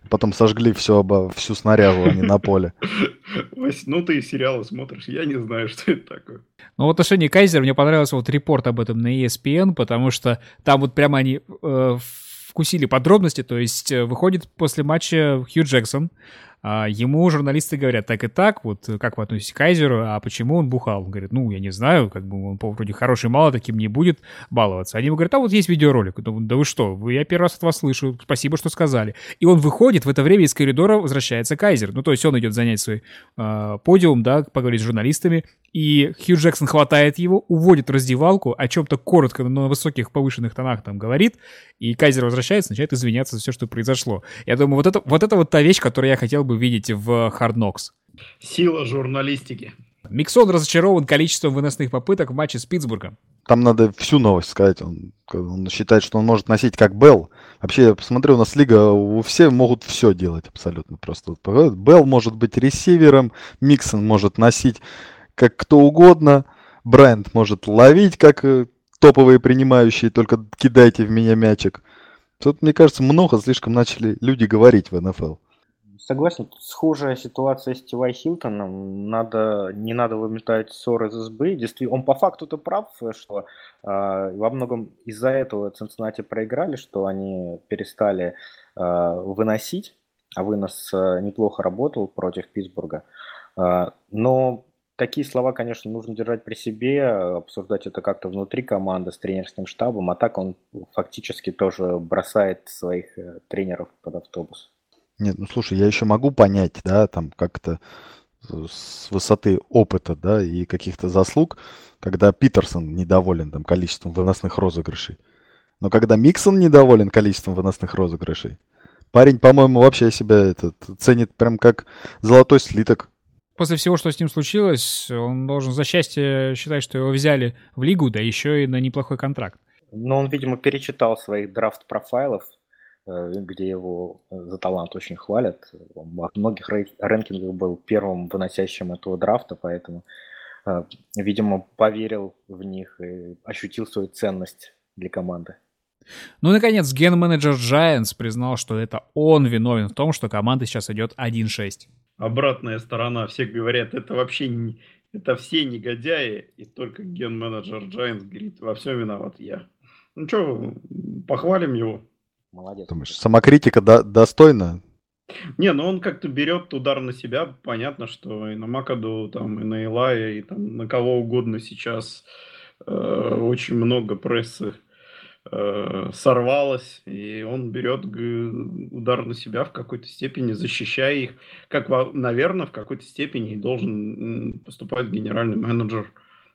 Потом сожгли все, обо, всю снарягу, они на поле. <laughs> Вась, ну ты сериалы смотришь, я не знаю, что это такое. Ну, в отношении Кайзера мне понравился вот репорт об этом на ESPN, потому что там вот прямо они э, вкусили подробности, то есть э, выходит после матча Хью Джексон, а ему журналисты говорят, так и так, вот как вы относитесь к Кайзеру, а почему он бухал? Он говорит, ну, я не знаю, как бы он вроде хороший мало, таким не будет баловаться. Они ему говорят, а вот есть видеоролик. Да вы что, я первый раз от вас слышу, спасибо, что сказали. И он выходит, в это время из коридора возвращается Кайзер. Ну, то есть он идет занять свой э, подиум, да, поговорить с журналистами, и Хью Джексон хватает его, уводит в раздевалку, о чем-то коротко, но на высоких повышенных тонах там говорит, и Кайзер возвращается, начинает извиняться за все, что произошло. Я думаю, вот это вот, это вот та вещь, которую я хотел бы видеть в Hard Knocks. Сила журналистики. Миксон разочарован количеством выносных попыток в матче с Питтсбургом. Там надо всю новость сказать. Он, он считает, что он может носить как Белл. Вообще, я посмотрю, у нас лига, у все могут все делать абсолютно просто. Белл может быть ресивером, Миксон может носить как кто угодно, Брайант может ловить как э, топовые принимающие, только кидайте в меня мячик. Тут, мне кажется, много слишком начали люди говорить в НФЛ. Согласен, схожая ситуация с Тивай Хилтоном. Надо, не надо выметать ссоры из СБ. Действительно, он по факту-то прав, что э, во многом из-за этого Цинциннати проиграли, что они перестали э, выносить, а вынос э, неплохо работал против Питтсбурга. Э, но такие слова, конечно, нужно держать при себе, обсуждать это как-то внутри команды с тренерским штабом, а так он фактически тоже бросает своих тренеров под автобус. Нет, ну слушай, я еще могу понять, да, там как-то с высоты опыта, да, и каких-то заслуг, когда Питерсон недоволен там количеством выносных розыгрышей. Но когда Миксон недоволен количеством выносных розыгрышей, парень, по-моему, вообще себя этот, ценит прям как золотой слиток. После всего, что с ним случилось, он должен за счастье считать, что его взяли в лигу, да еще и на неплохой контракт. Но он, видимо, перечитал своих драфт-профайлов, Э, где его за талант очень хвалят. Он во многих рэнкингах был первым выносящим этого драфта, поэтому, э, видимо, поверил в них и ощутил свою ценность для команды. Ну и, наконец, ген-менеджер Giants признал, что это он виновен в том, что команда сейчас идет 1-6. Обратная сторона. Все говорят, это вообще не, это все негодяи, и только ген-менеджер Giants говорит, во всем виноват я. Ну что, похвалим его. Молодец. Думаешь, самокритика до- достойна? Не, ну он как-то берет удар на себя. Понятно, что и на Макаду, там, и на Илая, и там на кого угодно сейчас э, очень много прессы э, сорвалось, и он берет удар на себя в какой-то степени, защищая их, как, наверное, в какой-то степени и должен поступать генеральный менеджер.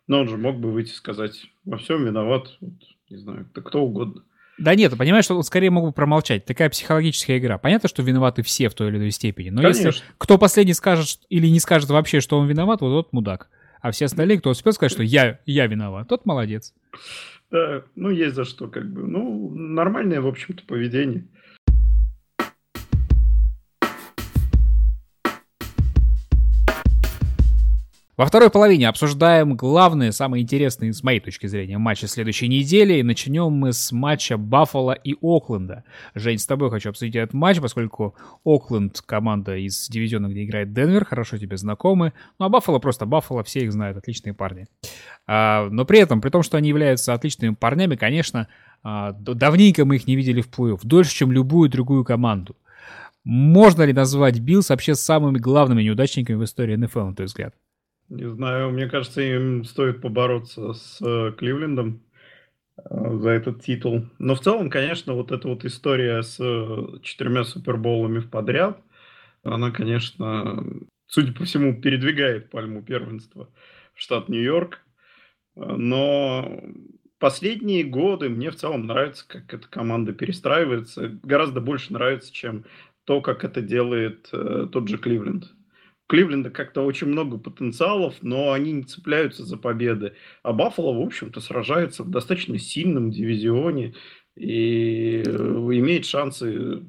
Но он же мог бы выйти и сказать, во всем виноват, вот, не знаю, да кто угодно. Да нет, понимаешь, что он скорее мог бы промолчать. Такая психологическая игра. Понятно, что виноваты все в той или иной степени. Но Конечно. если кто последний скажет или не скажет вообще, что он виноват, вот тот мудак. А все остальные, кто успел сказать, что я, я виноват, тот молодец. Да, ну есть за что, как бы. Ну, нормальное, в общем-то, поведение. Во второй половине обсуждаем главные, самые интересные, с моей точки зрения, матчи следующей недели. И начнем мы с матча Баффала и Окленда. Жень, с тобой хочу обсудить этот матч, поскольку Окленд, команда из дивизиона, где играет Денвер, хорошо тебе знакомы. Ну а Баффало просто Баффало, все их знают, отличные парни. А, но при этом, при том, что они являются отличными парнями, конечно, а, давненько мы их не видели в плей-офф, дольше, чем любую другую команду. Можно ли назвать Биллс вообще самыми главными неудачниками в истории НФЛ, на твой взгляд? Не знаю, мне кажется, им стоит побороться с э, Кливлендом э, за этот титул. Но в целом, конечно, вот эта вот история с э, четырьмя суперболами в подряд, она, конечно, судя по всему, передвигает пальму первенства в штат Нью-Йорк. Но последние годы мне в целом нравится, как эта команда перестраивается. Гораздо больше нравится, чем то, как это делает тот же Кливленд. Кливленда как-то очень много потенциалов, но они не цепляются за победы. А Баффало, в общем-то, сражается в достаточно сильном дивизионе и э, имеет шансы,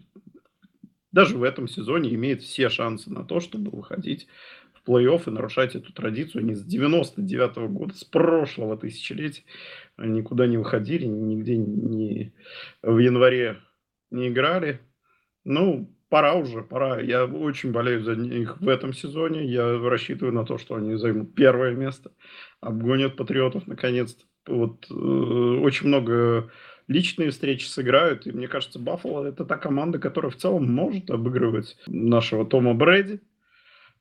даже в этом сезоне имеет все шансы на то, чтобы выходить в плей-офф и нарушать эту традицию. Они с 99 -го года, с прошлого тысячелетия никуда не выходили, нигде не в январе не играли. Ну, пора уже, пора. Я очень болею за них в этом сезоне. Я рассчитываю на то, что они займут первое место, обгонят Патриотов наконец-то. Вот э, очень много личные встречи сыграют, и мне кажется, Баффало это та команда, которая в целом может обыгрывать нашего Тома Брэди,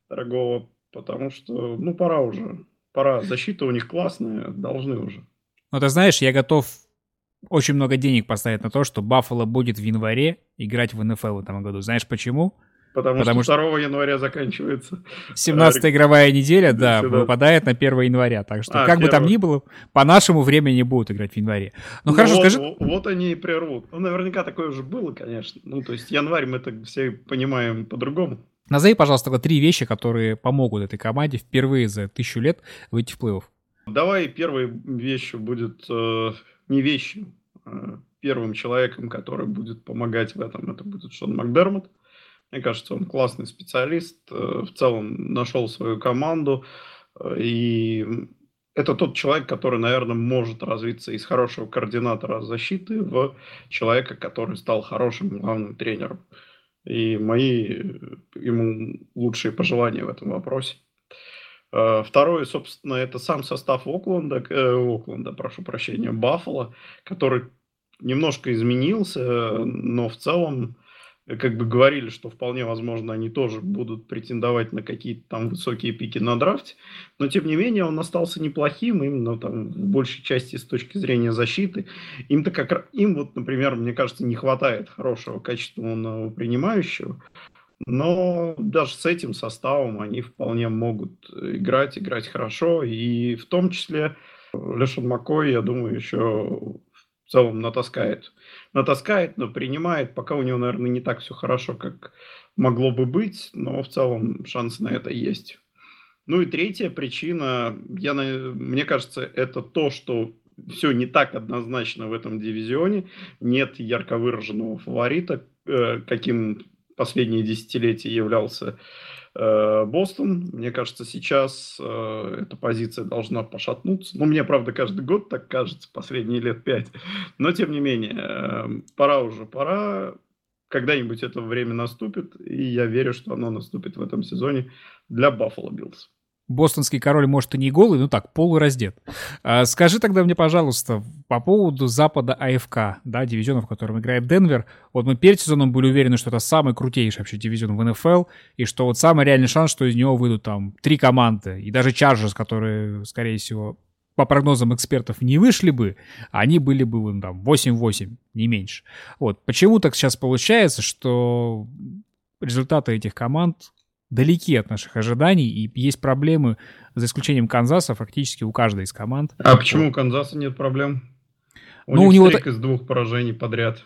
дорогого, потому что, ну, пора уже, пора. Защита у них классная, должны уже. Ну, ты знаешь, я готов очень много денег поставить на то, что Баффало будет в январе играть в НФЛ в этом году. Знаешь почему? Потому, Потому что 2 января заканчивается. 17 игровая неделя, да, выпадает на 1 января. Так что, а, как 1. бы там ни было, по нашему времени будут играть в январе. Ну, ну хорошо, вот, скажи... Вот они и прервут. Ну, наверняка такое уже было, конечно. Ну, то есть январь мы так все понимаем по-другому. Назови, пожалуйста, три вещи, которые помогут этой команде впервые за тысячу лет выйти в плей-офф. Давай первой вещью будет э, не вещью, а первым человеком, который будет помогать в этом, это будет Шон Макдермот. Мне кажется, он классный специалист, э, в целом нашел свою команду, э, и это тот человек, который, наверное, может развиться из хорошего координатора защиты в человека, который стал хорошим главным тренером. И мои э, ему лучшие пожелания в этом вопросе. Второе, собственно, это сам состав Окленда, э, Окленда, прошу прощения, Баффала, который немножко изменился, но в целом как бы говорили, что вполне возможно они тоже будут претендовать на какие-то там высокие пики на драфте, но тем не менее он остался неплохим именно там в большей части с точки зрения защиты. Им-то как им вот, например, мне кажется, не хватает хорошего качественного принимающего, но даже с этим составом они вполне могут играть, играть хорошо, и в том числе Лешон Макой, я думаю, еще в целом натаскает. Натаскает, но принимает. Пока у него, наверное, не так все хорошо, как могло бы быть, но в целом шансы на это есть. Ну и третья причина, я, мне кажется, это то, что все не так однозначно в этом дивизионе. Нет ярко выраженного фаворита, э, каким последние десятилетия являлся Э, Бостон. Мне кажется, сейчас э, эта позиция должна пошатнуться. Ну, мне, правда, каждый год так кажется, последние лет пять. Но, тем не менее, э, пора уже, пора. Когда-нибудь это время наступит, и я верю, что оно наступит в этом сезоне для Баффало Биллс бостонский король, может, и не голый, ну так, полураздет. А, скажи тогда мне, пожалуйста, по поводу запада АФК, да, дивизиона, в котором играет Денвер. Вот мы перед сезоном были уверены, что это самый крутейший вообще дивизион в НФЛ, и что вот самый реальный шанс, что из него выйдут там три команды, и даже Чарджерс, которые, скорее всего, по прогнозам экспертов не вышли бы, они были бы ну, там 8-8, не меньше. Вот. Почему так сейчас получается, что результаты этих команд далеки от наших ожиданий, и есть проблемы, за исключением Канзаса, фактически у каждой из команд. А почему у Канзаса нет проблем? У ну, них у него из двух поражений подряд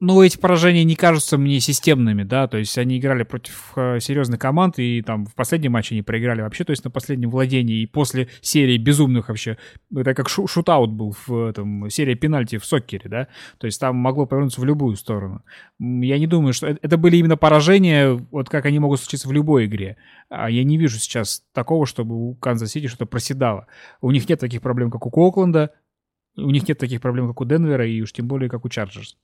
ну, эти поражения не кажутся мне системными, да, то есть они играли против э, серьезных команд, и там в последнем матче они проиграли вообще, то есть на последнем владении, и после серии безумных вообще, это как шу shootout был в этом, серия пенальти в сокере, да, то есть там могло повернуться в любую сторону. Я не думаю, что это были именно поражения, вот как они могут случиться в любой игре. А я не вижу сейчас такого, чтобы у Канзас-Сити что-то проседало. У них нет таких проблем, как у Окленда, у них нет таких проблем, как у Денвера, и уж тем более, как у Чарджерс.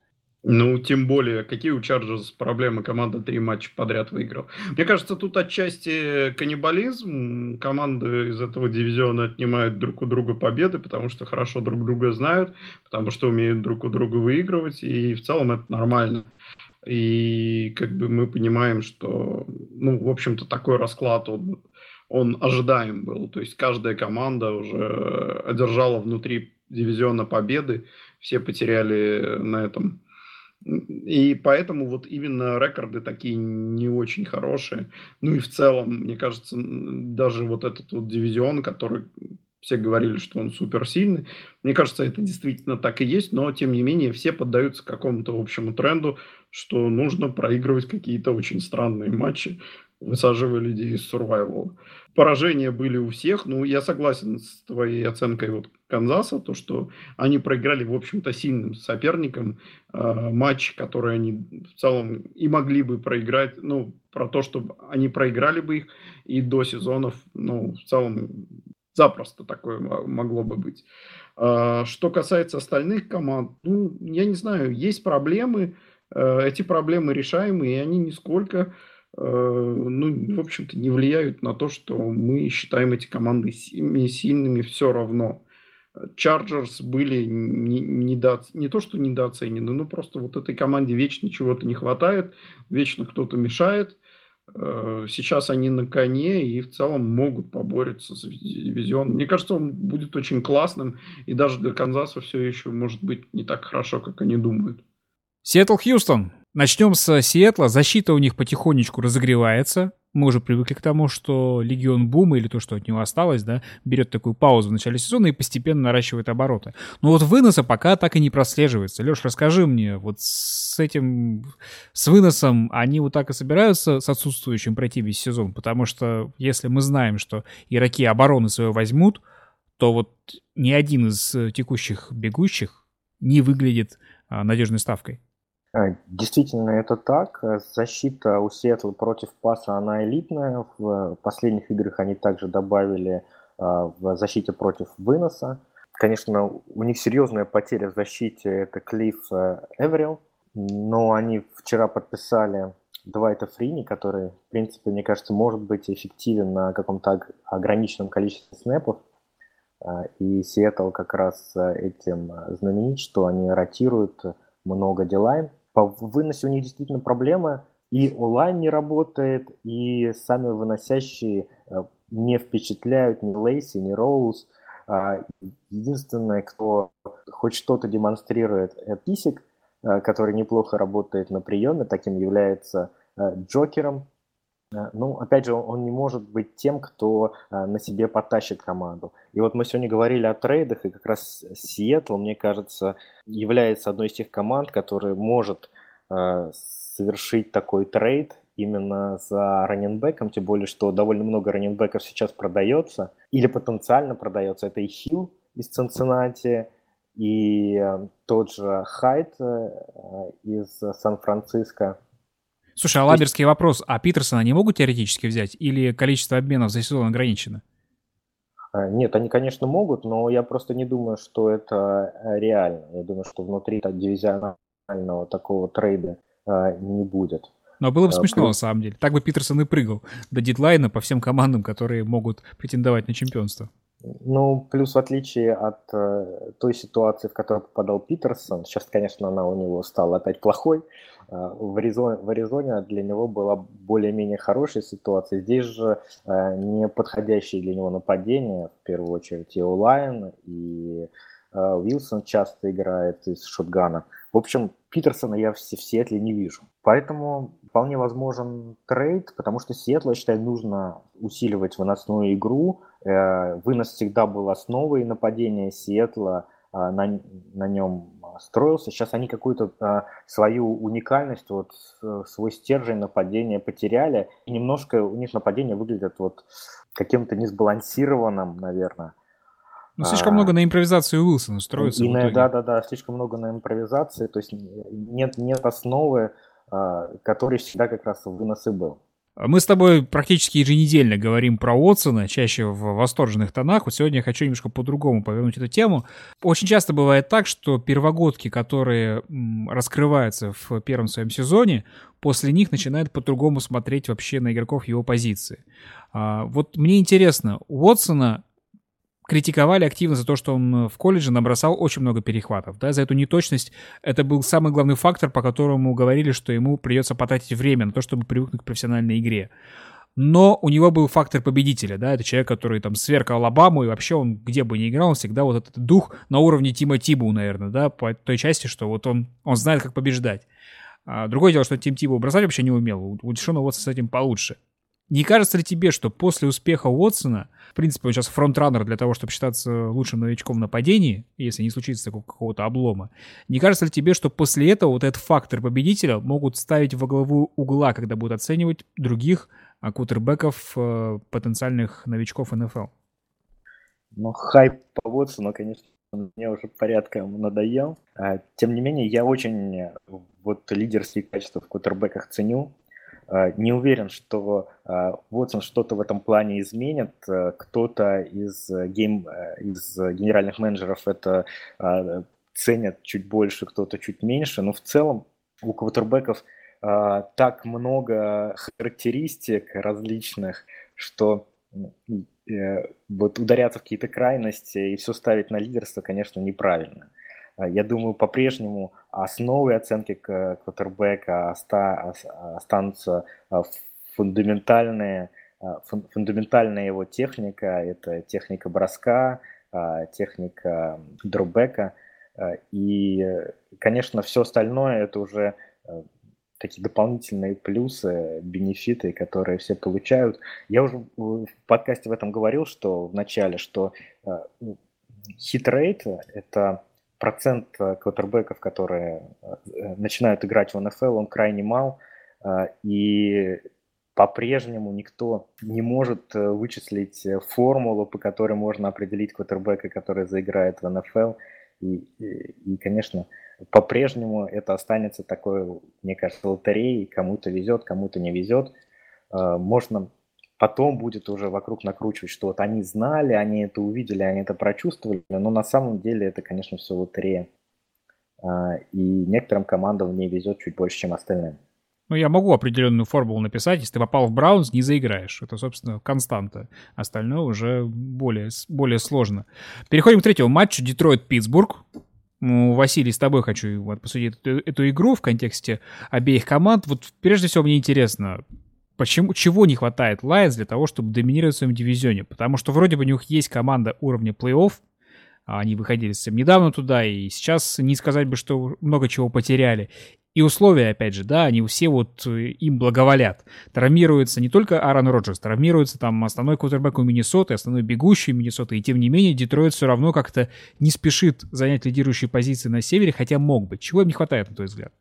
Ну, тем более, какие у Чарджерс проблемы, команда три матча подряд выиграла. Мне кажется, тут отчасти каннибализм. Команды из этого дивизиона отнимают друг у друга победы, потому что хорошо друг друга знают, потому что умеют друг у друга выигрывать, и в целом это нормально. И как бы мы понимаем, что, ну, в общем-то, такой расклад, он, он ожидаем был. То есть каждая команда уже одержала внутри дивизиона победы, все потеряли на этом и поэтому вот именно рекорды такие не очень хорошие. Ну и в целом, мне кажется, даже вот этот вот дивизион, который все говорили, что он суперсильный, мне кажется, это действительно так и есть, но тем не менее все поддаются какому-то общему тренду, что нужно проигрывать какие-то очень странные матчи, высаживая людей из survival. Поражения были у всех, ну я согласен с твоей оценкой вот Канзаса, то, что они проиграли, в общем-то, сильным соперникам э, матч, который они в целом и могли бы проиграть, ну, про то, что они проиграли бы их и до сезонов, ну, в целом запросто такое могло бы быть. Э, что касается остальных команд, ну, я не знаю, есть проблемы, э, эти проблемы решаемые, и они нисколько э, ну, в общем-то, не влияют на то, что мы считаем эти команды сильными все равно. Чарджерс были не, недо, не то что недооценены, но просто вот этой команде вечно чего-то не хватает, вечно кто-то мешает. Э, сейчас они на коне и в целом могут побороться за дивизион. Мне кажется, он будет очень классным, и даже для Канзаса все еще может быть не так хорошо, как они думают. Сиэтл Хьюстон. Начнем с Сиэтла. Защита у них потихонечку разогревается. мы уже привыкли к тому, что Легион Бума или то, что от него осталось, да, берет такую паузу в начале сезона и постепенно наращивает обороты. Но вот выноса пока так и не прослеживается. Леш, расскажи мне, вот с этим, с выносом они вот так и собираются с отсутствующим пройти весь сезон? Потому что если мы знаем, что игроки обороны свое возьмут, то вот ни один из текущих бегущих не выглядит а, надежной ставкой. А, действительно, это так. Защита у Сиэтла против паса, она элитная. В последних играх они также добавили а, в защите против выноса. Конечно, у них серьезная потеря в защите – это Клифф э, Эверилл, но они вчера подписали Двайта Фрини, который, в принципе, мне кажется, может быть эффективен на каком-то ограниченном количестве снэпов. А, и Сиэтл как раз э, этим э, знаменит, что они ротируют много дилайн. По выносе у них действительно проблемы. И онлайн не работает, и сами выносящие э, не впечатляют ни Лейси, ни Роуз. А, единственное, кто хоть что-то демонстрирует, это Маккиссик, э, который неплохо работает на приеме, таким является э, Джокером. Ну, опять же, он не может быть тем, кто на себе потащит команду. И вот мы сегодня говорили о трейдах, и как раз Сиэтл, мне кажется, является одной из тех команд, которая может э, совершить такой трейд именно за раннинбеком, тем более, что довольно много раннинбеков сейчас продается или потенциально продается. Это и Хилл из Цинциннати, и э, тот же Хайт э, из Сан-Франциско. Слушай, а лаберский вопрос, а Питерсона не могут теоретически взять или количество обменов за сезон ограничено? А, нет, они, конечно, могут, но я просто не думаю, что это э, реально. Я думаю, что внутри так, дивизионального такого трейда э, не будет. Но было бы а, смешно, на самом деле. Так бы Питерсон и прыгал до дедлайна по всем командам, которые могут претендовать на чемпионство. Ну, плюс в отличие от э, той ситуации, в которую попадал Питерсон, сейчас, конечно, она у него стала опять плохой, Э, в Аризоне, в Аризоне для него была более-менее хорошая ситуация. Здесь же э, не подходящие для него нападения, в первую очередь, и Олайн, и э, Уилсон часто играет из шотгана. В общем, Питерсона я в, в Сиэтле не вижу. Поэтому вполне возможен трейд, потому что Сиэтлу, я считаю, нужно усиливать выносную игру. Вынос всегда был основой нападения Сиэтла, на, на нем строился. Сейчас они какую-то а, свою уникальность, вот свой стержень нападения потеряли. И немножко у них нападение выглядит вот каким-то несбалансированным, наверное. Ну, слишком а, много на импровизацию Уилсона строится. И на, да, да, да, слишком много на импровизации. То есть нет, нет основы, а, которой всегда как раз выносы был. Мы с тобой практически еженедельно говорим про Уотсона, чаще в восторженных тонах. Вот сегодня я хочу немножко по-другому повернуть эту тему. Очень часто бывает так, что первогодки, которые раскрываются в первом своем сезоне, после них начинают по-другому смотреть вообще на игроков его позиции. А, вот мне интересно, Уотсона критиковали активно за то, что он э, в колледже набросал очень много перехватов. Да, за эту неточность это был самый главный фактор, по которому говорили, что ему придется потратить время на то, чтобы привыкнуть к профессиональной игре. Но у него был фактор победителя, да, это человек, который там сверкал Алабаму, и вообще он где бы ни играл, он всегда вот этот дух на уровне Тима Тибу, наверное, да, по той части, что вот он, он знает, как побеждать. А другое дело, что Тим Тибу бросать вообще не умел, у Дешона вот с этим получше. Не кажется ли тебе, что после успеха Уотсона, в принципе, он сейчас фронтранер для того, чтобы считаться лучшим новичком в нападении, если не случится какого-то облома, не кажется ли тебе, что после этого вот этот фактор победителя могут ставить во главу угла, когда будут оценивать других а, кутербеков, э, потенциальных новичков НФЛ? Ну, хайп по Уотсону, конечно, мне уже порядком надоел. А, тем не менее, я очень вот лидерские качества в кутербеках ценю. Э, не уверен, что Watson э, что-то в этом плане изменит. Э, кто-то из, гейм, из генеральных менеджеров это ценят чуть больше, кто-то чуть меньше. Но в целом у квотербеков так много характеристик различных, что вот ударяться в какие-то крайности и все ставить на лидерство, конечно, неправильно. А, я думаю, по-прежнему основой оценки квотербека останутся а, фундаментальные, а, фундаментальная его техника, это техника броска, техника дробека. И, конечно, все остальное это уже такие дополнительные плюсы, бенефиты, которые все получают. Я уже в подкасте в этом говорил, что в начале, что хитрейт – это процент квотербеков, которые начинают играть в НФЛ, он крайне мал, и по-прежнему никто не может э, вычислить э, формулу, по которой можно определить квотербека, который заиграет в НФЛ. И, и, и конечно, по-прежнему это останется такой, мне кажется, лотереей. Кому-то везет, кому-то не везет. Э, можно потом будет уже вокруг накручивать, что вот они знали, они это увидели, они это прочувствовали, но на самом деле это, конечно, все лотерея. И некоторым командам не везет чуть больше, чем остальным. Ну, я могу определенную формулу написать. Если ты попал в Браунс, не заиграешь. Это, собственно, константа. Остальное уже более, более сложно. Переходим к третьему матчу. Детройт-Питтсбург. Ну, Василий, с тобой хочу вот, посудить эту, эту игру в контексте обеих команд. Вот прежде всего мне интересно, почему, чего не хватает Лайонс для того, чтобы доминировать в своем дивизионе? Потому что вроде бы у них есть команда уровня плей-офф, они выходили совсем недавно туда, и сейчас не сказать бы, что много чего потеряли. И условия, опять же, да, они все вот э, им благоволят. Травмируется не только Аарон Роджерс, травмируется там основной квотербек у Миннесоты, основной бегущий Миннесоты, и тем не менее Детройт все равно как-то не спешит занять лидирующие позиции на севере, хотя мог бы. Чего им не хватает, на твой взгляд?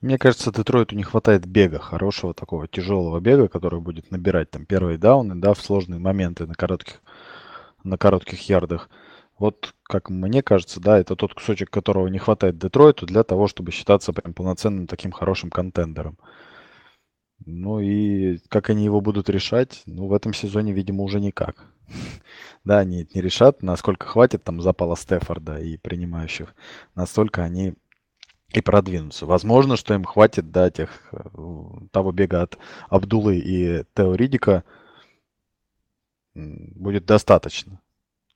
Мне кажется, Детройту не хватает бега, хорошего такого тяжелого бега, который будет набирать там первые дауны, да, в сложные моменты на коротких, на коротких ярдах. Вот, как мне кажется, да, это тот кусочек, которого не хватает Детройту для того, чтобы считаться прям полноценным таким хорошим контендером. Ну и как они его будут решать? Ну, в этом сезоне, видимо, уже никак. <laughs> Да, они не решат, насколько хватит там запала Стефорда и принимающих, настолько они и продвинутся. Возможно, что им хватит, да, тех, э, того бега от Абдулы и Тео Ридика будет достаточно.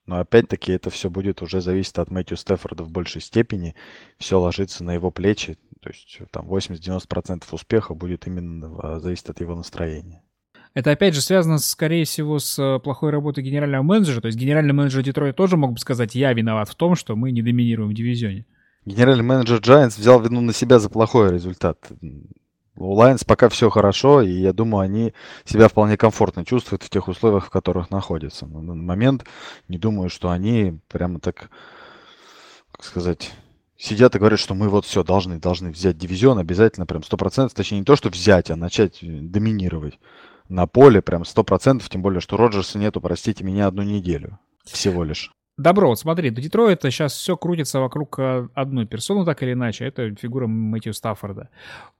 Но опять-таки это все будет уже зависеть от Мэтью Стефорда в большей степени. Все ложится на его плечи. То есть там 80-90% успеха будет именно а, зависеть от его настроения. Это опять же связано, скорее всего, с э, плохой работой генерального менеджера. То есть генеральный менеджер Детройта тоже мог бы сказать, я виноват в том, что мы не доминируем в дивизионе. Генеральный менеджер Giants взял вину на себя за плохой результат. У Lions пока все хорошо, и я думаю, они себя вполне комфортно чувствуют в тех условиях, в которых находятся. На данный момент не думаю, что они прямо так, как сказать, сидят и говорят, что мы вот все должны, должны взять дивизион обязательно, прям 100%, точнее не то, что взять, а начать доминировать на поле прям 100%, тем более, что Роджерса нету, простите меня, одну неделю всего лишь. Добро, вот смотри, до Детройта сейчас все крутится вокруг э, одной персоны, так или иначе. Это фигура Мэтью Стаффорда.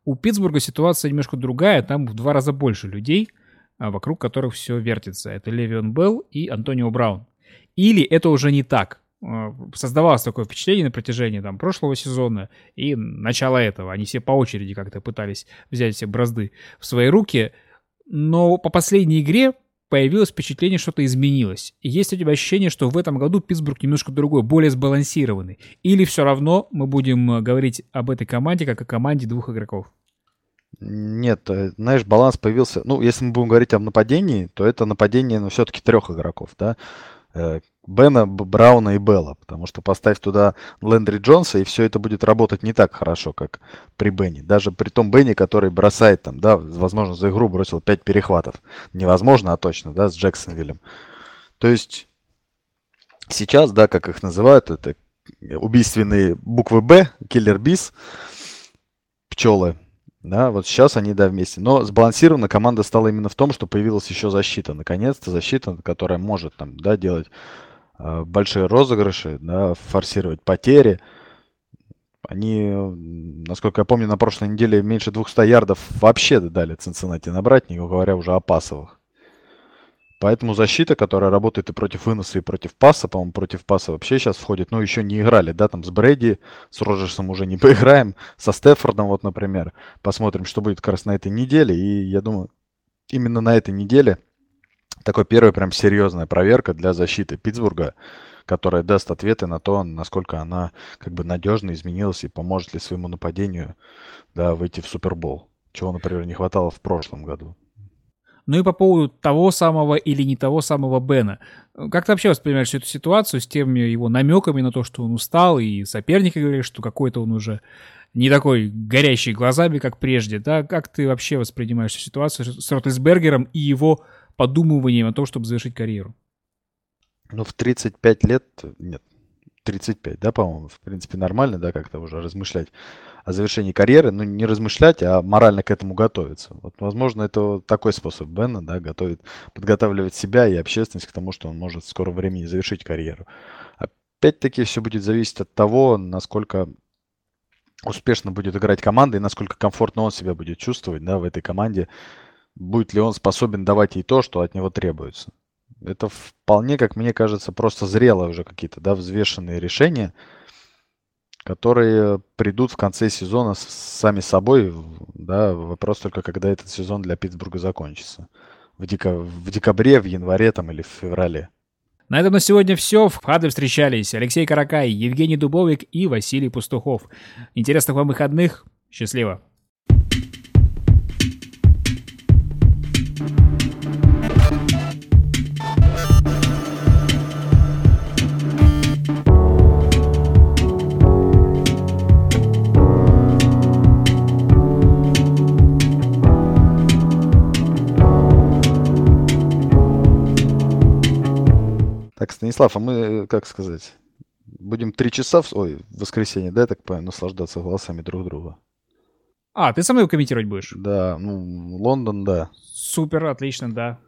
У Питтсбурга ситуация немножко другая. Там в два раза больше людей, а, вокруг которых все вертится. Это Левион Белл и Антонио Браун. Или это уже не так. А, создавалось такое впечатление на протяжении там, прошлого сезона и начала этого. Они все по очереди как-то пытались взять все бразды в свои руки. Но по последней игре появилось впечатление, что что-то изменилось. Есть у тебя ощущение, что в этом году Питтсбург немножко другой, более сбалансированный. Или все равно мы будем э, говорить об этой команде как о команде двух игроков? Нет, э, знаешь, баланс появился. Ну, если мы будем говорить о нападении, то это нападение, ну, все-таки трех игроков, да. Бена, Брауна и Белла, потому что поставь туда Лэндри Джонса, и все это будет работать не так хорошо, как при Бенни. Даже при том Бенни, который бросает там, да, возможно, за игру бросил 5 перехватов. Невозможно, а точно, да, с Джексонвиллем. То есть сейчас, да, как их называют, это убийственные буквы Б, киллер бис, пчелы, да, вот сейчас они, да, вместе. Но сбалансирована команда стала именно в том, что появилась еще защита. Наконец-то защита, которая может там, да, делать большие розыгрыши, да, форсировать потери. Они, насколько я помню, на прошлой неделе меньше 200 ярдов вообще дали Цинциннати набрать, не говоря уже о пасовых. Поэтому защита, которая работает и против выноса, и против паса, по-моему, против паса вообще сейчас входит, ну, еще не играли, да, там с Брэди, с Роджерсом уже не <laughs> поиграем, со Стефордом, вот, например. Посмотрим, что будет как раз на этой неделе, и я думаю, именно на этой неделе такой первая прям серьезная проверка для защиты Питтсбурга, которая даст ответы на то, насколько она как бы надежно изменилась и поможет ли своему нападению, да, выйти в Супербол, чего, например, не хватало в прошлом году. Ну и по поводу того самого или не того самого Бена. Как ты вообще воспринимаешь эту ситуацию с теми его намеками на то, что он устал, и соперники говорили, что какой-то он уже не такой горящий глазами, как прежде, да? Как ты вообще воспринимаешь ситуацию с Ротлисбергером и его подумыванием о том, чтобы завершить карьеру? Ну, в 35 лет, нет, 35, да, по-моему, в принципе, нормально, да, как-то уже размышлять о завершении карьеры, ну, не размышлять, а морально к этому готовиться. Вот, возможно, это такой способ Бена, да, готовит, подготавливать себя и общественность к тому, что он может в скором времени завершить карьеру. Опять-таки, все будет зависеть от того, насколько успешно будет играть команда и насколько комфортно он себя будет чувствовать, да, в этой команде. Будет ли он способен давать ей то, что от него требуется. Это вполне, как мне кажется, просто зрелые уже какие-то, да, взвешенные решения, которые придут в конце сезона сами собой, да, вопрос только, когда этот сезон для Питтсбурга закончится. В, дека... в декабре, в январе там или в феврале. На этом на сегодня все. В Хады встречались Алексей Каракай, Евгений Дубовик и Василий Пастухов. Интересных вам выходных. Счастливо. Станислав, а мы, э, как сказать, будем три часа, в, ой, в воскресенье, да, я так понимаю, наслаждаться голосами друг друга. А, ты со мной комментировать будешь? Да, ну, Лондон, да. Супер, отлично, да.